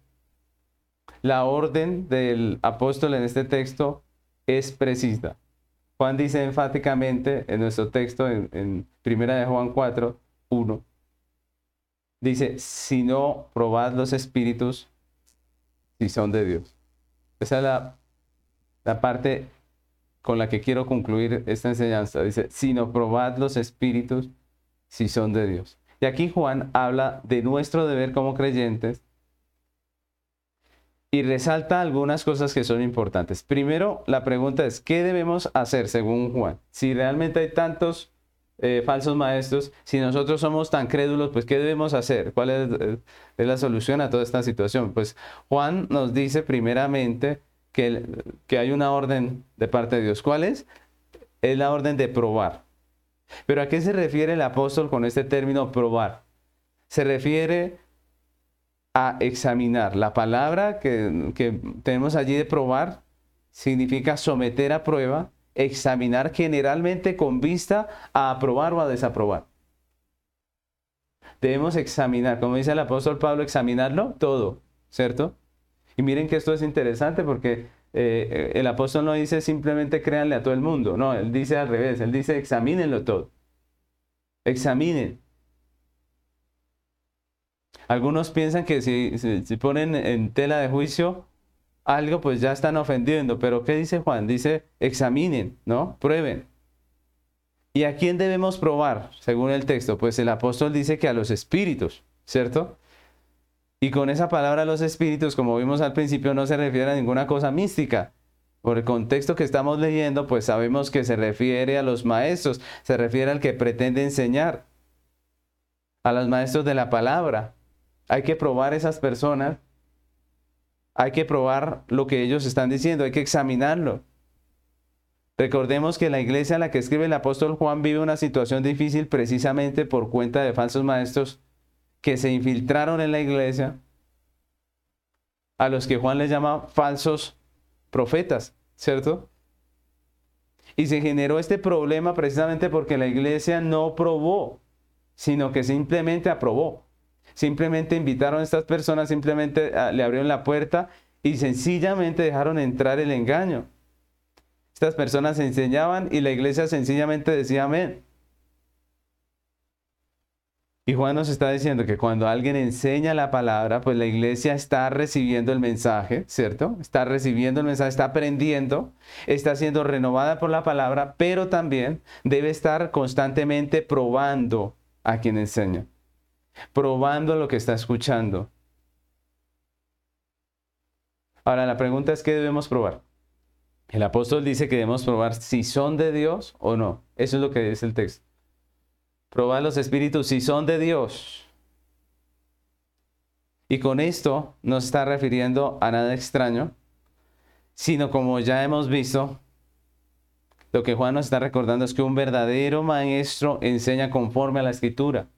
la orden del apóstol en este texto es precisa. Juan dice enfáticamente en nuestro texto, en, en Primera de Juan 4, 1, dice, si no probad los espíritus, si son de Dios. Esa es la, la parte con la que quiero concluir esta enseñanza. Dice, si no probad los espíritus, si son de Dios. Y aquí Juan habla de nuestro deber como creyentes y resalta algunas cosas que son importantes. Primero, la pregunta es, ¿qué debemos hacer según Juan? Si realmente hay tantos eh, falsos maestros, si nosotros somos tan crédulos, pues ¿qué debemos hacer? ¿Cuál es, eh, es, la solución a toda esta situación? Pues Juan nos dice primeramente que, que hay una orden de parte de Dios. ¿Cuál es? Es la orden de probar. Pero ¿a qué se refiere el apóstol con este término probar? Se refiere a examinar. La palabra que, tenemos allí de probar significa someter a prueba, examinar generalmente con vista a aprobar o a desaprobar. Debemos examinar, como dice el apóstol Pablo, examinarlo todo, ¿cierto? Y miren que esto es interesante porque eh, el apóstol no dice simplemente créanle a todo el mundo, no, él dice al revés, él dice examínenlo todo. Examinen. Algunos piensan que si, si, ponen en tela de juicio algo, pues ya están ofendiendo. Pero ¿qué dice Juan? Dice, examinen, ¿no? Prueben. ¿Y a quién debemos probar, según el texto? Pues el apóstol dice que a los espíritus, ¿cierto? Y con esa palabra los espíritus, como vimos al principio, no se refiere a ninguna cosa mística. Por el contexto que estamos leyendo, pues sabemos que se refiere a los maestros, se refiere al que pretende enseñar, a los maestros de la palabra. Hay que probar esas personas. Hay que probar lo que ellos están diciendo. Hay que examinarlo. Recordemos que la iglesia a la que escribe el apóstol Juan vive una situación difícil precisamente por cuenta de falsos maestros que se infiltraron en la iglesia, a los que Juan les llama falsos profetas, ¿cierto? Y se generó este problema precisamente porque la iglesia no probó, sino que simplemente aprobó. Simplemente invitaron a estas personas, simplemente ah, le abrieron la puerta y sencillamente dejaron entrar el engaño. Estas personas enseñaban y la iglesia sencillamente decía amén. Y Juan nos está diciendo que cuando alguien enseña la palabra, pues la iglesia está recibiendo el mensaje, ¿cierto? Está recibiendo el mensaje, está aprendiendo, está siendo renovada por la palabra, pero también debe estar constantemente probando a quien enseña probando lo que está escuchando. Ahora la pregunta es, ¿qué debemos probar? El apóstol dice que debemos probar si son de Dios o no. Eso es lo que dice el texto. Probar los espíritus si son de Dios. Y con esto no está refiriendo a nada extraño, sino como ya hemos visto, lo que Juan nos está recordando es que un verdadero maestro enseña conforme a la escritura.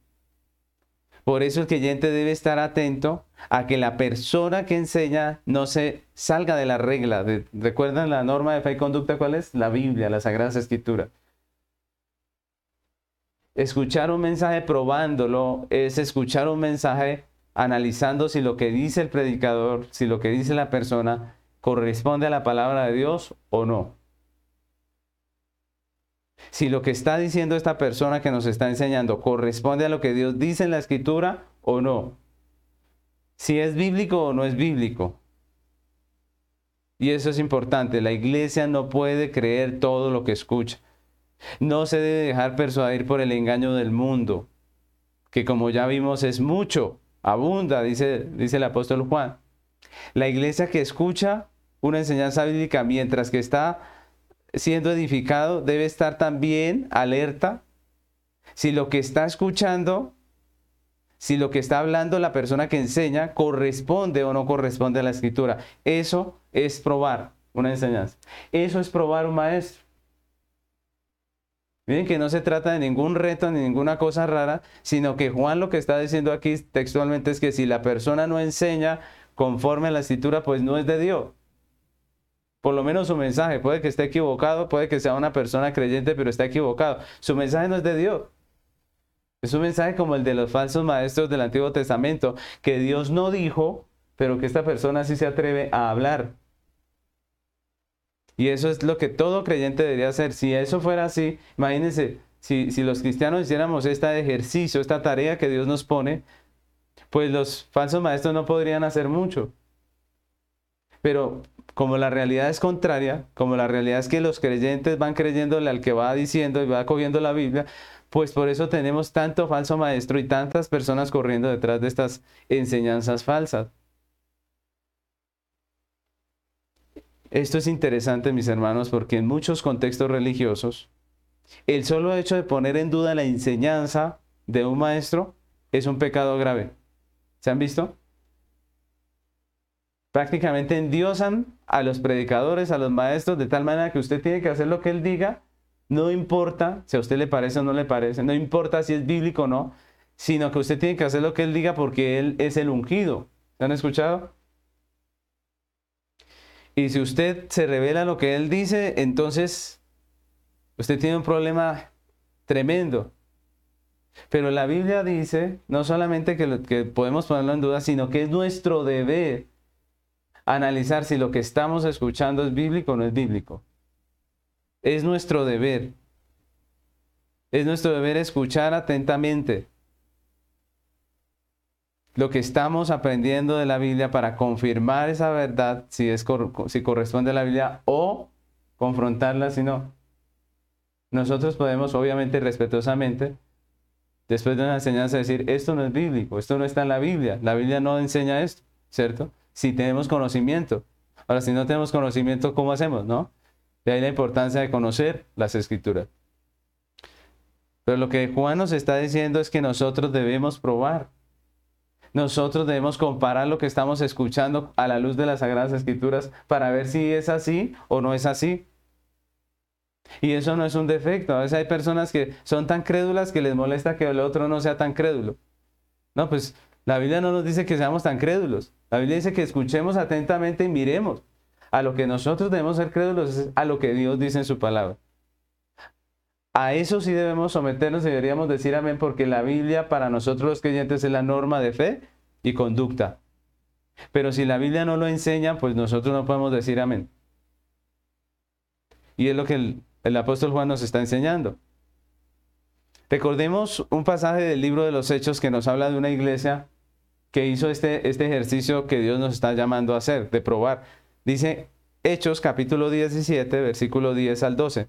Por eso el creyente debe estar atento a que la persona que enseña no se salga de la regla. ¿Recuerdan la norma de fe y conducta cuál es? La Biblia, la Sagrada Escritura. Escuchar un mensaje probándolo es escuchar un mensaje analizando si lo que dice el predicador, si lo que dice la persona corresponde a la palabra de Dios o no. Si lo que está diciendo esta persona que nos está enseñando corresponde a lo que Dios dice en la escritura o no. Si es bíblico o no es bíblico. Y eso es importante. La iglesia no puede creer todo lo que escucha. No se debe dejar persuadir por el engaño del mundo, que como ya vimos es mucho, abunda, dice, dice el apóstol Juan. La iglesia que escucha una enseñanza bíblica mientras que está siendo edificado debe estar también alerta si lo que está escuchando, si lo que está hablando la persona que enseña corresponde o no corresponde a la escritura. Eso es probar una enseñanza. Eso es probar un maestro. Miren que no se trata de ningún reto ni ninguna cosa rara, sino que Juan lo que está diciendo aquí textualmente es que si la persona no enseña conforme a la escritura, pues no es de Dios por lo menos su mensaje, puede que esté equivocado, puede que sea una persona creyente, pero está equivocado. Su mensaje no es de Dios. Es un mensaje como el de los falsos maestros del Antiguo Testamento, que Dios no dijo, pero que esta persona sí se atreve a hablar. Y eso es lo que todo creyente debería hacer. Si eso fuera así, imagínense, si, si los cristianos hiciéramos este ejercicio, esta tarea que Dios nos pone, pues los falsos maestros no podrían hacer mucho. Pero como la realidad es contraria, como la realidad es que los creyentes van creyéndole al que va diciendo y va cogiendo la Biblia, pues por eso tenemos tanto falso maestro y tantas personas corriendo detrás de estas enseñanzas falsas. Esto es interesante, mis hermanos, porque en muchos contextos religiosos, el solo hecho de poner en duda la enseñanza de un maestro es un pecado grave. ¿Se han visto? prácticamente endiosan a los predicadores, a los maestros, de tal manera que usted tiene que hacer lo que él diga, no importa si a usted le parece o no le parece, no importa si es bíblico o no, sino que usted tiene que hacer lo que él diga porque él es el ungido. ¿Se han escuchado? Y si usted se revela lo que él dice, entonces usted tiene un problema tremendo. Pero la Biblia dice no solamente que, que podemos ponerlo en duda, sino que es nuestro deber analizar si lo que estamos escuchando es bíblico o no es bíblico. Es nuestro deber. Es nuestro deber escuchar atentamente lo que estamos aprendiendo de la Biblia para confirmar esa verdad, si, es, si corresponde a la Biblia, o confrontarla si no. Nosotros podemos, obviamente, respetuosamente, después de una enseñanza, decir, esto no es bíblico, esto no está en la Biblia, la Biblia no enseña esto, ¿cierto? si tenemos conocimiento. Ahora, si no tenemos conocimiento, ¿cómo hacemos? ¿No? De ahí la importancia de conocer las escrituras. Pero lo que Juan nos está diciendo es que nosotros debemos probar. Nosotros debemos comparar lo que estamos escuchando a la luz de las Sagradas Escrituras para ver si es así o no es así. Y eso no es un defecto. A veces hay personas que son tan crédulas que les molesta que el otro no sea tan crédulo. No, pues la Biblia no nos dice que seamos tan crédulos. La Biblia dice que escuchemos atentamente y miremos. A lo que nosotros debemos ser crédulos es a lo que Dios dice en su palabra. A eso sí debemos someternos y deberíamos decir amén porque la Biblia para nosotros los creyentes es la norma de fe y conducta. Pero si la Biblia no lo enseña, pues nosotros no podemos decir amén. Y es lo que el, el apóstol Juan nos está enseñando. Recordemos un pasaje del libro de los Hechos que nos habla de una iglesia que hizo este, este ejercicio que Dios nos está llamando a hacer, de probar. Dice Hechos capítulo 17, versículo 10 al 12.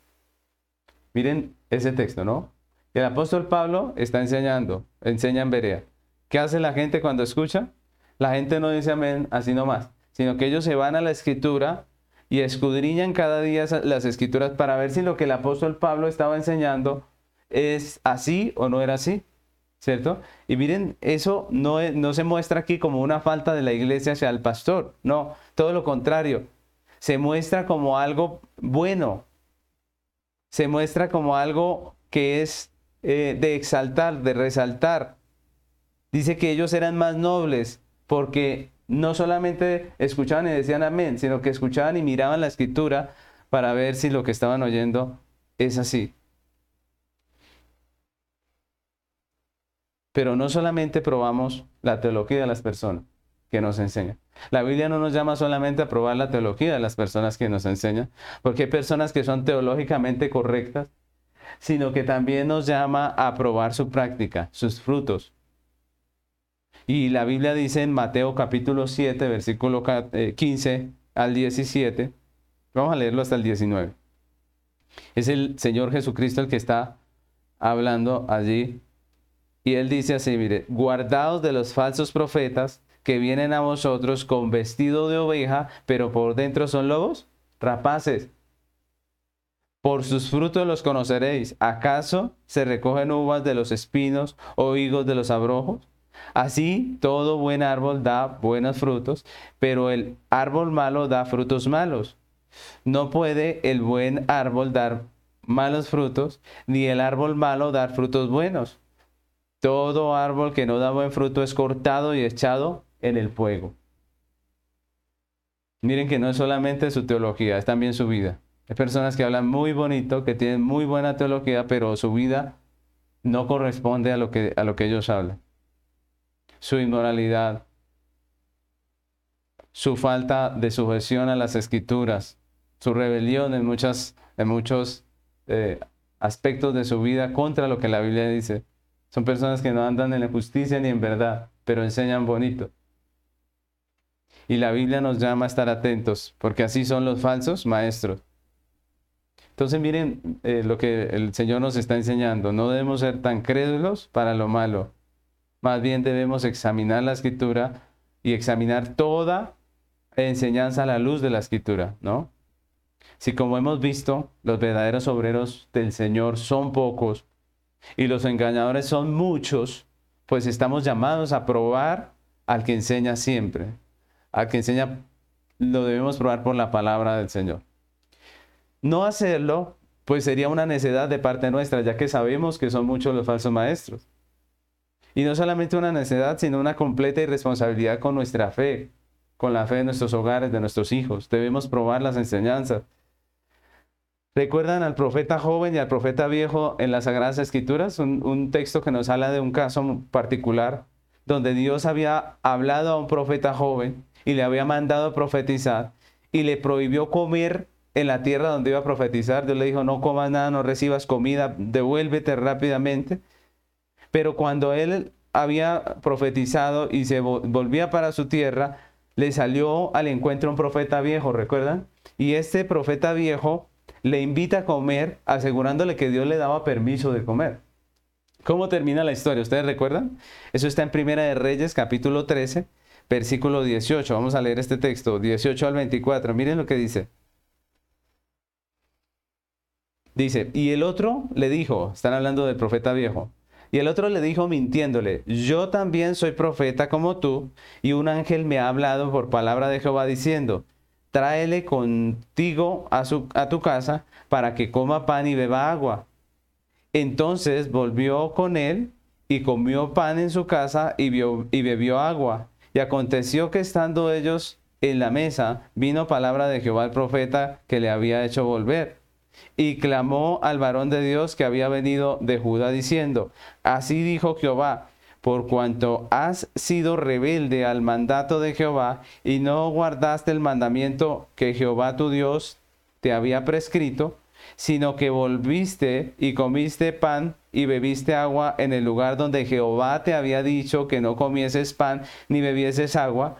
Miren ese texto, ¿no? El apóstol Pablo está enseñando, enseña en Berea. ¿Qué hace la gente cuando escucha? La gente no dice amén así nomás, sino que ellos se van a la escritura y escudriñan cada día las escrituras para ver si lo que el apóstol Pablo estaba enseñando es así o no era así. ¿cierto? Y miren, eso no, no se muestra aquí como una falta de la iglesia hacia el pastor, no, todo lo contrario, se muestra como algo bueno, se muestra como algo que es eh, de exaltar, de resaltar. Dice que ellos eran más nobles porque no solamente escuchaban y decían amén, sino que escuchaban y miraban la escritura para ver si lo que estaban oyendo es así. Pero no solamente probamos la teología de las personas que nos enseñan. La Biblia no nos llama solamente a probar la teología de las personas que nos enseñan, porque hay personas que son teológicamente correctas, sino que también nos llama a probar su práctica, sus frutos. Y la Biblia dice en Mateo capítulo 7, versículo 15 eh, al 17, vamos a leerlo hasta el 19. Es el Señor Jesucristo el que está hablando allí y él dice así, mire, guardaos de los falsos profetas que vienen a vosotros con vestido de oveja, pero por dentro son lobos rapaces. Por sus frutos los conoceréis. ¿Acaso se recogen uvas de los espinos o higos de los abrojos? Así todo buen árbol da buenos frutos, pero el árbol malo da frutos malos. No puede el buen árbol dar malos frutos, ni el árbol malo dar frutos buenos. Todo árbol que no da buen fruto es cortado y echado en el fuego. Miren que no es solamente su teología, es también su vida. Hay personas que hablan muy bonito, que tienen muy buena teología, pero su vida no corresponde a lo que, a lo que ellos hablan. Su inmoralidad, su falta de sujeción a las escrituras, su rebelión en, muchas, en muchos eh, aspectos de su vida contra lo que la Biblia dice. Son personas que no andan en la justicia ni en verdad, pero enseñan bonito. Y la Biblia nos llama a estar atentos, porque así son los falsos maestros. Entonces miren eh, lo que el Señor nos está enseñando. No debemos ser tan crédulos para lo malo. Más bien debemos examinar la escritura y examinar toda enseñanza a la luz de la escritura, ¿no? Si como hemos visto, los verdaderos obreros del Señor son pocos, y los engañadores son muchos, pues estamos llamados a probar al que enseña siempre. Al que enseña lo debemos probar por la palabra del Señor. No hacerlo, pues sería una necedad de parte nuestra, ya que sabemos que son muchos los falsos maestros. Y no solamente una necedad, sino una completa irresponsabilidad con nuestra fe, con la fe de nuestros hogares, de nuestros hijos. Debemos probar las enseñanzas. ¿Recuerdan al profeta joven y al profeta viejo en las Sagradas Escrituras? Un, texto que nos habla de un caso particular donde Dios había hablado a un profeta joven y le había mandado profetizar y le prohibió comer en la tierra donde iba a profetizar. Dios le dijo, no comas nada, no recibas comida, devuélvete rápidamente. Pero cuando él había profetizado y se volvía para su tierra, le salió al encuentro un profeta viejo, ¿recuerdan? Y este profeta viejo le invita a comer asegurándole que Dios le daba permiso de comer. ¿Cómo termina la historia? ¿Ustedes recuerdan? Eso está en Primera de Reyes, capítulo 13, versículo 18. Vamos a leer este texto, 18 al 24. Miren lo que dice. Dice, y el otro le dijo, están hablando del profeta viejo, y el otro le dijo mintiéndole, yo también soy profeta como tú, y un ángel me ha hablado por palabra de Jehová diciendo, tráele contigo a, su, a tu casa para que coma pan y beba agua. Entonces volvió con él y comió pan en su casa y, y bebió agua. Y aconteció que estando ellos en la mesa, vino palabra de Jehová el profeta que le había hecho volver. Y clamó al varón de Dios que había venido de Judá diciendo, así dijo Jehová, por cuanto has sido rebelde al mandato de Jehová y no guardaste el mandamiento que Jehová tu Dios te había prescrito, sino que volviste y comiste pan y bebiste agua en el lugar donde Jehová te había dicho que no comieses pan ni bebieses agua,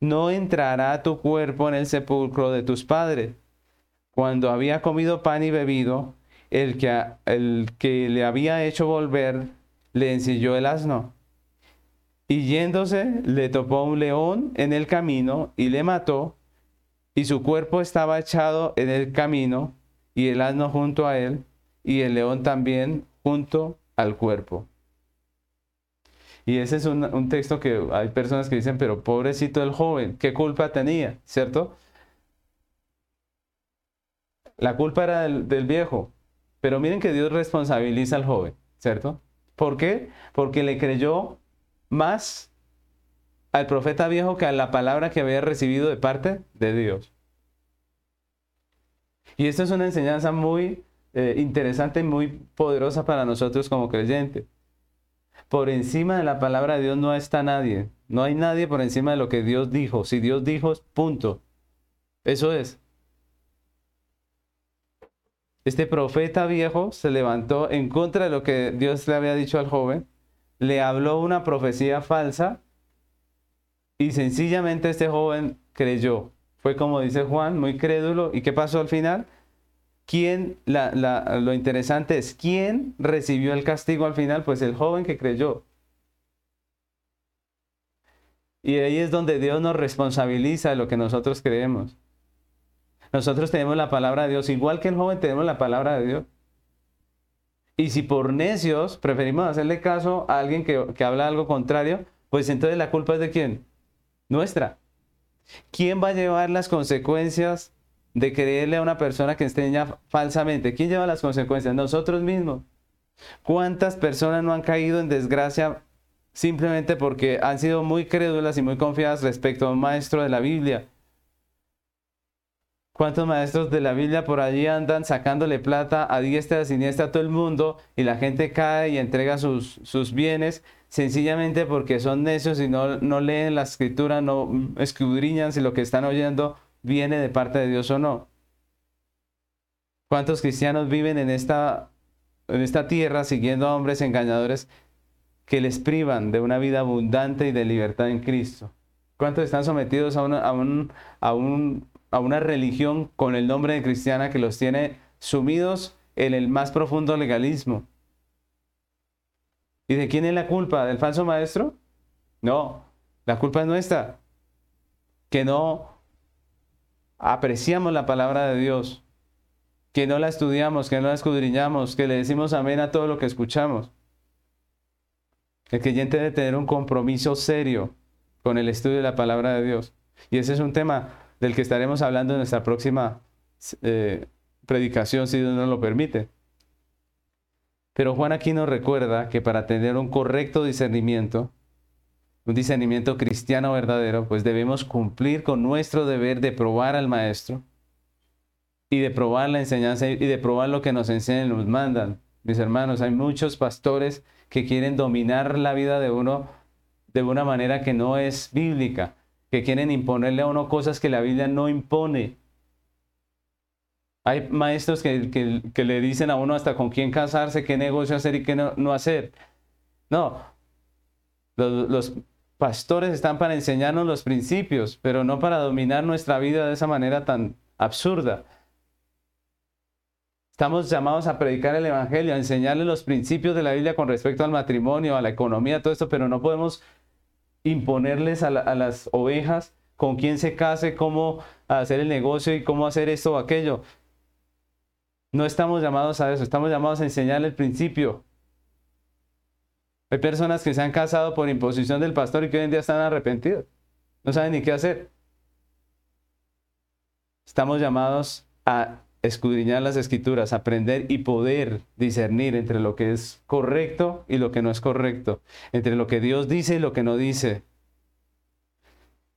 no entrará tu cuerpo en el sepulcro de tus padres. Cuando había comido pan y bebido, el que, el que le había hecho volver le ensilló el asno. Y yéndose, le topó un león en el camino y le mató, y su cuerpo estaba echado en el camino, y el asno junto a él, y el león también junto al cuerpo. Y ese es un, texto que hay personas que dicen, pero pobrecito el joven, ¿qué culpa tenía? ¿Cierto? La culpa era del, viejo, pero miren que Dios responsabiliza al joven, ¿cierto? ¿Por qué? Porque le creyó más al profeta viejo que a la palabra que había recibido de parte de Dios. Y esto es una enseñanza muy eh, interesante y muy poderosa para nosotros como creyentes. Por encima de la palabra de Dios no está nadie. No hay nadie por encima de lo que Dios dijo. Si Dios dijo, punto. Eso es. Este profeta viejo se levantó en contra de lo que Dios le había dicho al joven, le habló una profecía falsa y sencillamente este joven creyó. Fue como dice Juan, muy crédulo. ¿Y qué pasó al final? ¿Quién, lo interesante es, ¿quién recibió el castigo al final? Pues el joven que creyó. Y ahí es donde Dios nos responsabiliza de lo que nosotros creemos. Nosotros tenemos la palabra de Dios, igual que el joven tenemos la palabra de Dios. Y si por necios preferimos hacerle caso a alguien que, que habla algo contrario, pues entonces la culpa es de quién? Nuestra. ¿Quién va a llevar las consecuencias de creerle a una persona que enseña falsamente. ¿Quién lleva las consecuencias? Nosotros mismos. ¿Cuántas personas no han caído en desgracia simplemente porque han sido muy crédulas y muy confiadas respecto a un maestro de la Biblia? ¿Cuántos maestros de la Biblia por allí andan sacándole plata a diestra y a siniestra a todo el mundo y la gente cae y entrega sus, sus bienes sencillamente porque son necios y no, no leen la escritura, no escudriñan si lo que están oyendo viene de parte de Dios o no. ¿Cuántos cristianos viven en esta, en esta tierra siguiendo a hombres engañadores que les privan de una vida abundante y de libertad en Cristo? ¿Cuántos están sometidos a una, a, un, a, a una religión con el nombre de cristiana que los tiene sumidos en el más profundo legalismo? ¿Y de quién es la culpa? ¿Del falso maestro? No, la culpa es nuestra. Que no apreciamos la palabra de Dios, que no la estudiamos, que no la escudriñamos, que le decimos amén a todo lo que escuchamos. El creyente debe tener un compromiso serio con el estudio de la palabra de Dios. Y ese es un tema del que estaremos hablando en nuestra próxima eh, predicación, si Dios nos lo permite. Pero Juan aquí nos recuerda que para tener un correcto discernimiento, un discernimiento cristiano verdadero, pues debemos cumplir con nuestro deber de probar al Maestro y de probar la enseñanza y de probar lo que nos enseñan y nos mandan. Mis hermanos, hay muchos pastores que quieren dominar la vida de uno de una manera que no es bíblica, que quieren imponerle a uno cosas que la Biblia no impone. Hay maestros que, le dicen a uno hasta con quién casarse, qué negocio hacer y qué no, hacer. No, los pastores están para enseñarnos los principios, pero no para dominar nuestra vida de esa manera tan absurda. Estamos llamados a predicar el Evangelio, a enseñarles los principios de la Biblia con respecto al matrimonio, a la economía, todo esto, pero no podemos imponerles a, las ovejas con quién se case, cómo hacer el negocio y cómo hacer esto o aquello. No estamos llamados a eso, estamos llamados a enseñarle el principio, hay personas que se han casado por imposición del pastor y que hoy en día están arrepentidos. No saben ni qué hacer. Estamos llamados a escudriñar las escrituras, aprender y poder discernir entre lo que es correcto y lo que no es correcto, entre lo que Dios dice y lo que no dice.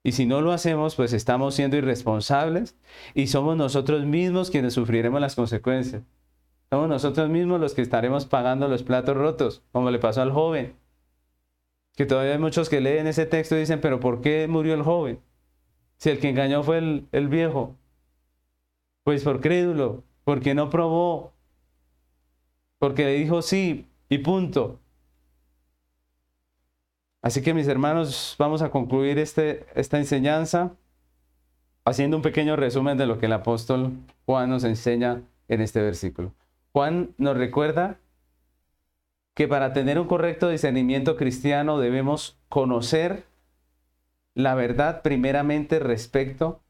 Y si no lo hacemos, pues estamos siendo irresponsables y somos nosotros mismos quienes sufriremos las consecuencias. Somos nosotros mismos los que estaremos pagando los platos rotos, como le pasó al joven. Que todavía hay muchos que leen ese texto y dicen, pero ¿por qué murió el joven? Si el que engañó fue el, el viejo. Pues por crédulo, porque no probó, porque le dijo sí y punto. Así que mis hermanos, vamos a concluir este, esta enseñanza haciendo un pequeño resumen de lo que el apóstol Juan nos enseña en este versículo. Juan nos recuerda que para tener un correcto discernimiento cristiano debemos conocer la verdad primeramente respecto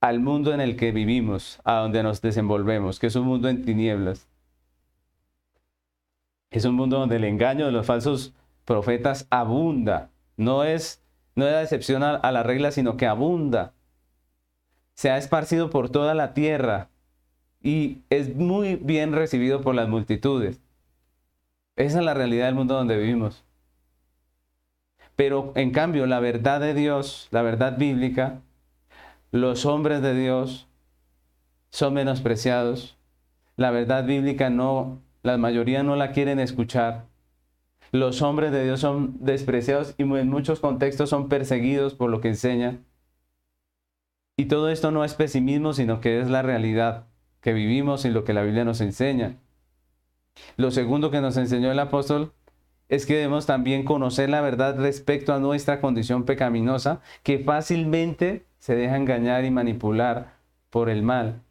al mundo en el que vivimos, a donde nos desenvolvemos, que es un mundo en tinieblas. Es un mundo donde el engaño de los falsos profetas abunda. No es, no es la excepción a, a la regla, sino que abunda. Se ha esparcido por toda la tierra y es muy bien recibido por las multitudes. Esa es la realidad del mundo donde vivimos. Pero en cambio, la verdad de Dios, la verdad bíblica, los hombres de Dios son menospreciados. La verdad bíblica no, la mayoría no la quieren escuchar. Los hombres de Dios son despreciados y en muchos contextos son perseguidos por lo que enseñan. Y todo esto no es pesimismo, sino que es la realidad que vivimos y lo que la Biblia nos enseña. Lo segundo que nos enseñó el apóstol es que debemos también conocer la verdad respecto a nuestra condición pecaminosa, que fácilmente se deja engañar y manipular por el mal.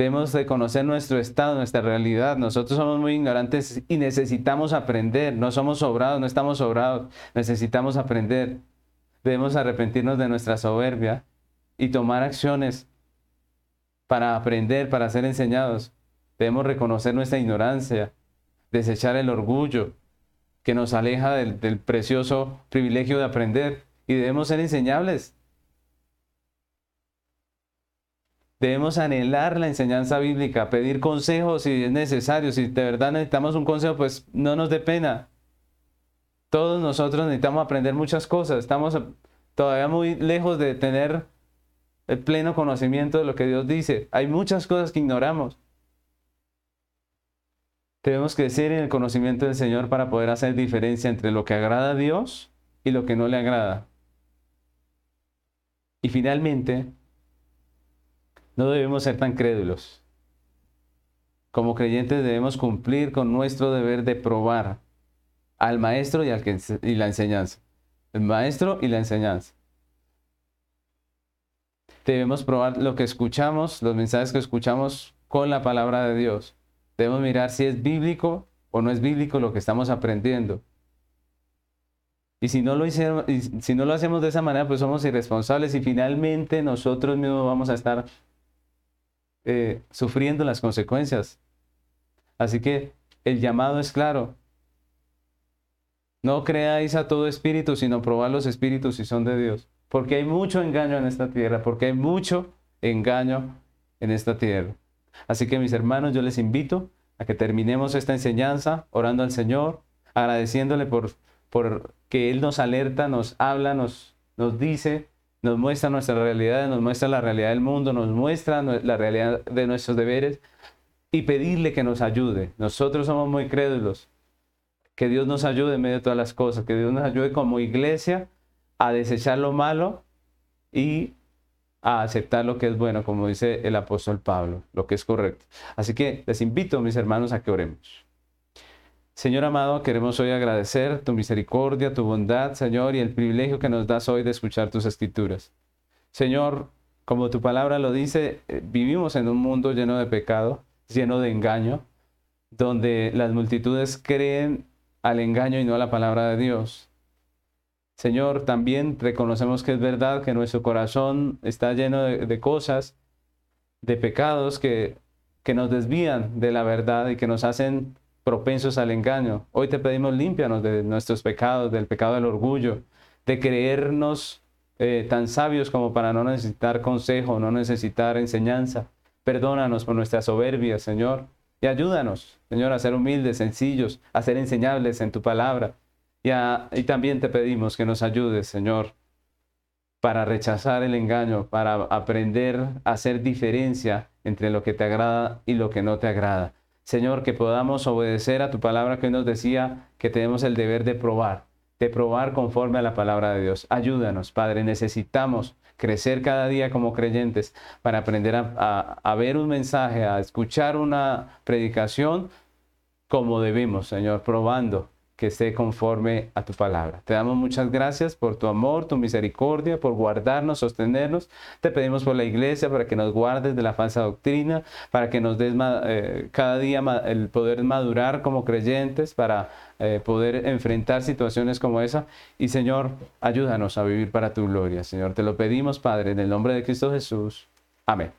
Debemos de conocer nuestro estado, nuestra realidad. Nosotros somos muy ignorantes y necesitamos aprender. No somos sobrados, no estamos sobrados. Necesitamos aprender. Debemos arrepentirnos de nuestra soberbia y tomar acciones para aprender, para ser enseñados. Debemos reconocer nuestra ignorancia, desechar el orgullo que nos aleja del, precioso privilegio de aprender y debemos ser enseñables. Debemos anhelar la enseñanza bíblica, pedir consejos si es necesario. Si de verdad necesitamos un consejo, pues no nos dé pena. Todos nosotros necesitamos aprender muchas cosas. Estamos todavía muy lejos de tener el pleno conocimiento de lo que Dios dice. Hay muchas cosas que ignoramos. Debemos crecer en el conocimiento del Señor para poder hacer diferencia entre lo que agrada a Dios y lo que no le agrada. Y finalmente, no debemos ser tan crédulos. Como creyentes debemos cumplir con nuestro deber de probar al maestro y, al y la enseñanza. El maestro y la enseñanza. Debemos probar lo que escuchamos, los mensajes que escuchamos con la palabra de Dios. Debemos mirar si es bíblico o no es bíblico lo que estamos aprendiendo. Y si no, lo hacemos de esa manera, pues somos irresponsables y finalmente nosotros mismos vamos a estar eh, sufriendo las consecuencias. Así que el llamado es claro. No creáis a todo espíritu, sino probad los espíritus si son de Dios. Porque hay mucho engaño en esta tierra, porque hay mucho engaño en esta tierra. Así que mis hermanos, yo les invito a que terminemos esta enseñanza orando al Señor, agradeciéndole por, por que Él nos alerta, nos habla, nos, nos dice, nos muestra nuestra realidad, nos muestra la realidad del mundo, nos muestra la realidad de nuestros deberes y pedirle que nos ayude. Nosotros somos muy crédulos. Que Dios nos ayude en medio de todas las cosas, que Dios nos ayude como iglesia a desechar lo malo y a aceptar lo que es bueno, como dice el apóstol Pablo, lo que es correcto. Así que les invito, mis hermanos, a que oremos. Señor amado, queremos hoy agradecer tu misericordia, tu bondad, Señor, y el privilegio que nos das hoy de escuchar tus escrituras. Señor, como tu palabra lo dice, eh, vivimos en un mundo lleno de pecado, lleno de engaño, donde las multitudes creen al engaño y no a la palabra de Dios. Señor, también reconocemos que es verdad que nuestro corazón está lleno de, cosas, de pecados que, que nos desvían de la verdad y que nos hacen propensos al engaño. Hoy te pedimos límpianos de nuestros pecados, del pecado del orgullo, de creernos eh, tan sabios como para no necesitar consejo, no necesitar enseñanza. Perdónanos por nuestra soberbia, Señor, y ayúdanos, Señor, a ser humildes, sencillos, a ser enseñables en tu palabra. Y, también te pedimos que nos ayudes, Señor, para rechazar el engaño, para aprender a hacer diferencia entre lo que te agrada y lo que no te agrada. Señor, que podamos obedecer a tu palabra que nos decía que tenemos el deber de probar, de probar conforme a la palabra de Dios. Ayúdanos, Padre, necesitamos crecer cada día como creyentes para aprender a, ver un mensaje, a escuchar una predicación como debemos, Señor, probando que esté conforme a tu palabra. Te damos muchas gracias por tu amor, tu misericordia, por guardarnos, sostenernos. Te pedimos por la iglesia para que nos guardes de la falsa doctrina, para que nos des eh, cada día el poder madurar como creyentes, para eh, poder enfrentar situaciones como esa. Y Señor, ayúdanos a vivir para tu gloria. Señor, te lo pedimos, Padre, en el nombre de Cristo Jesús. Amén.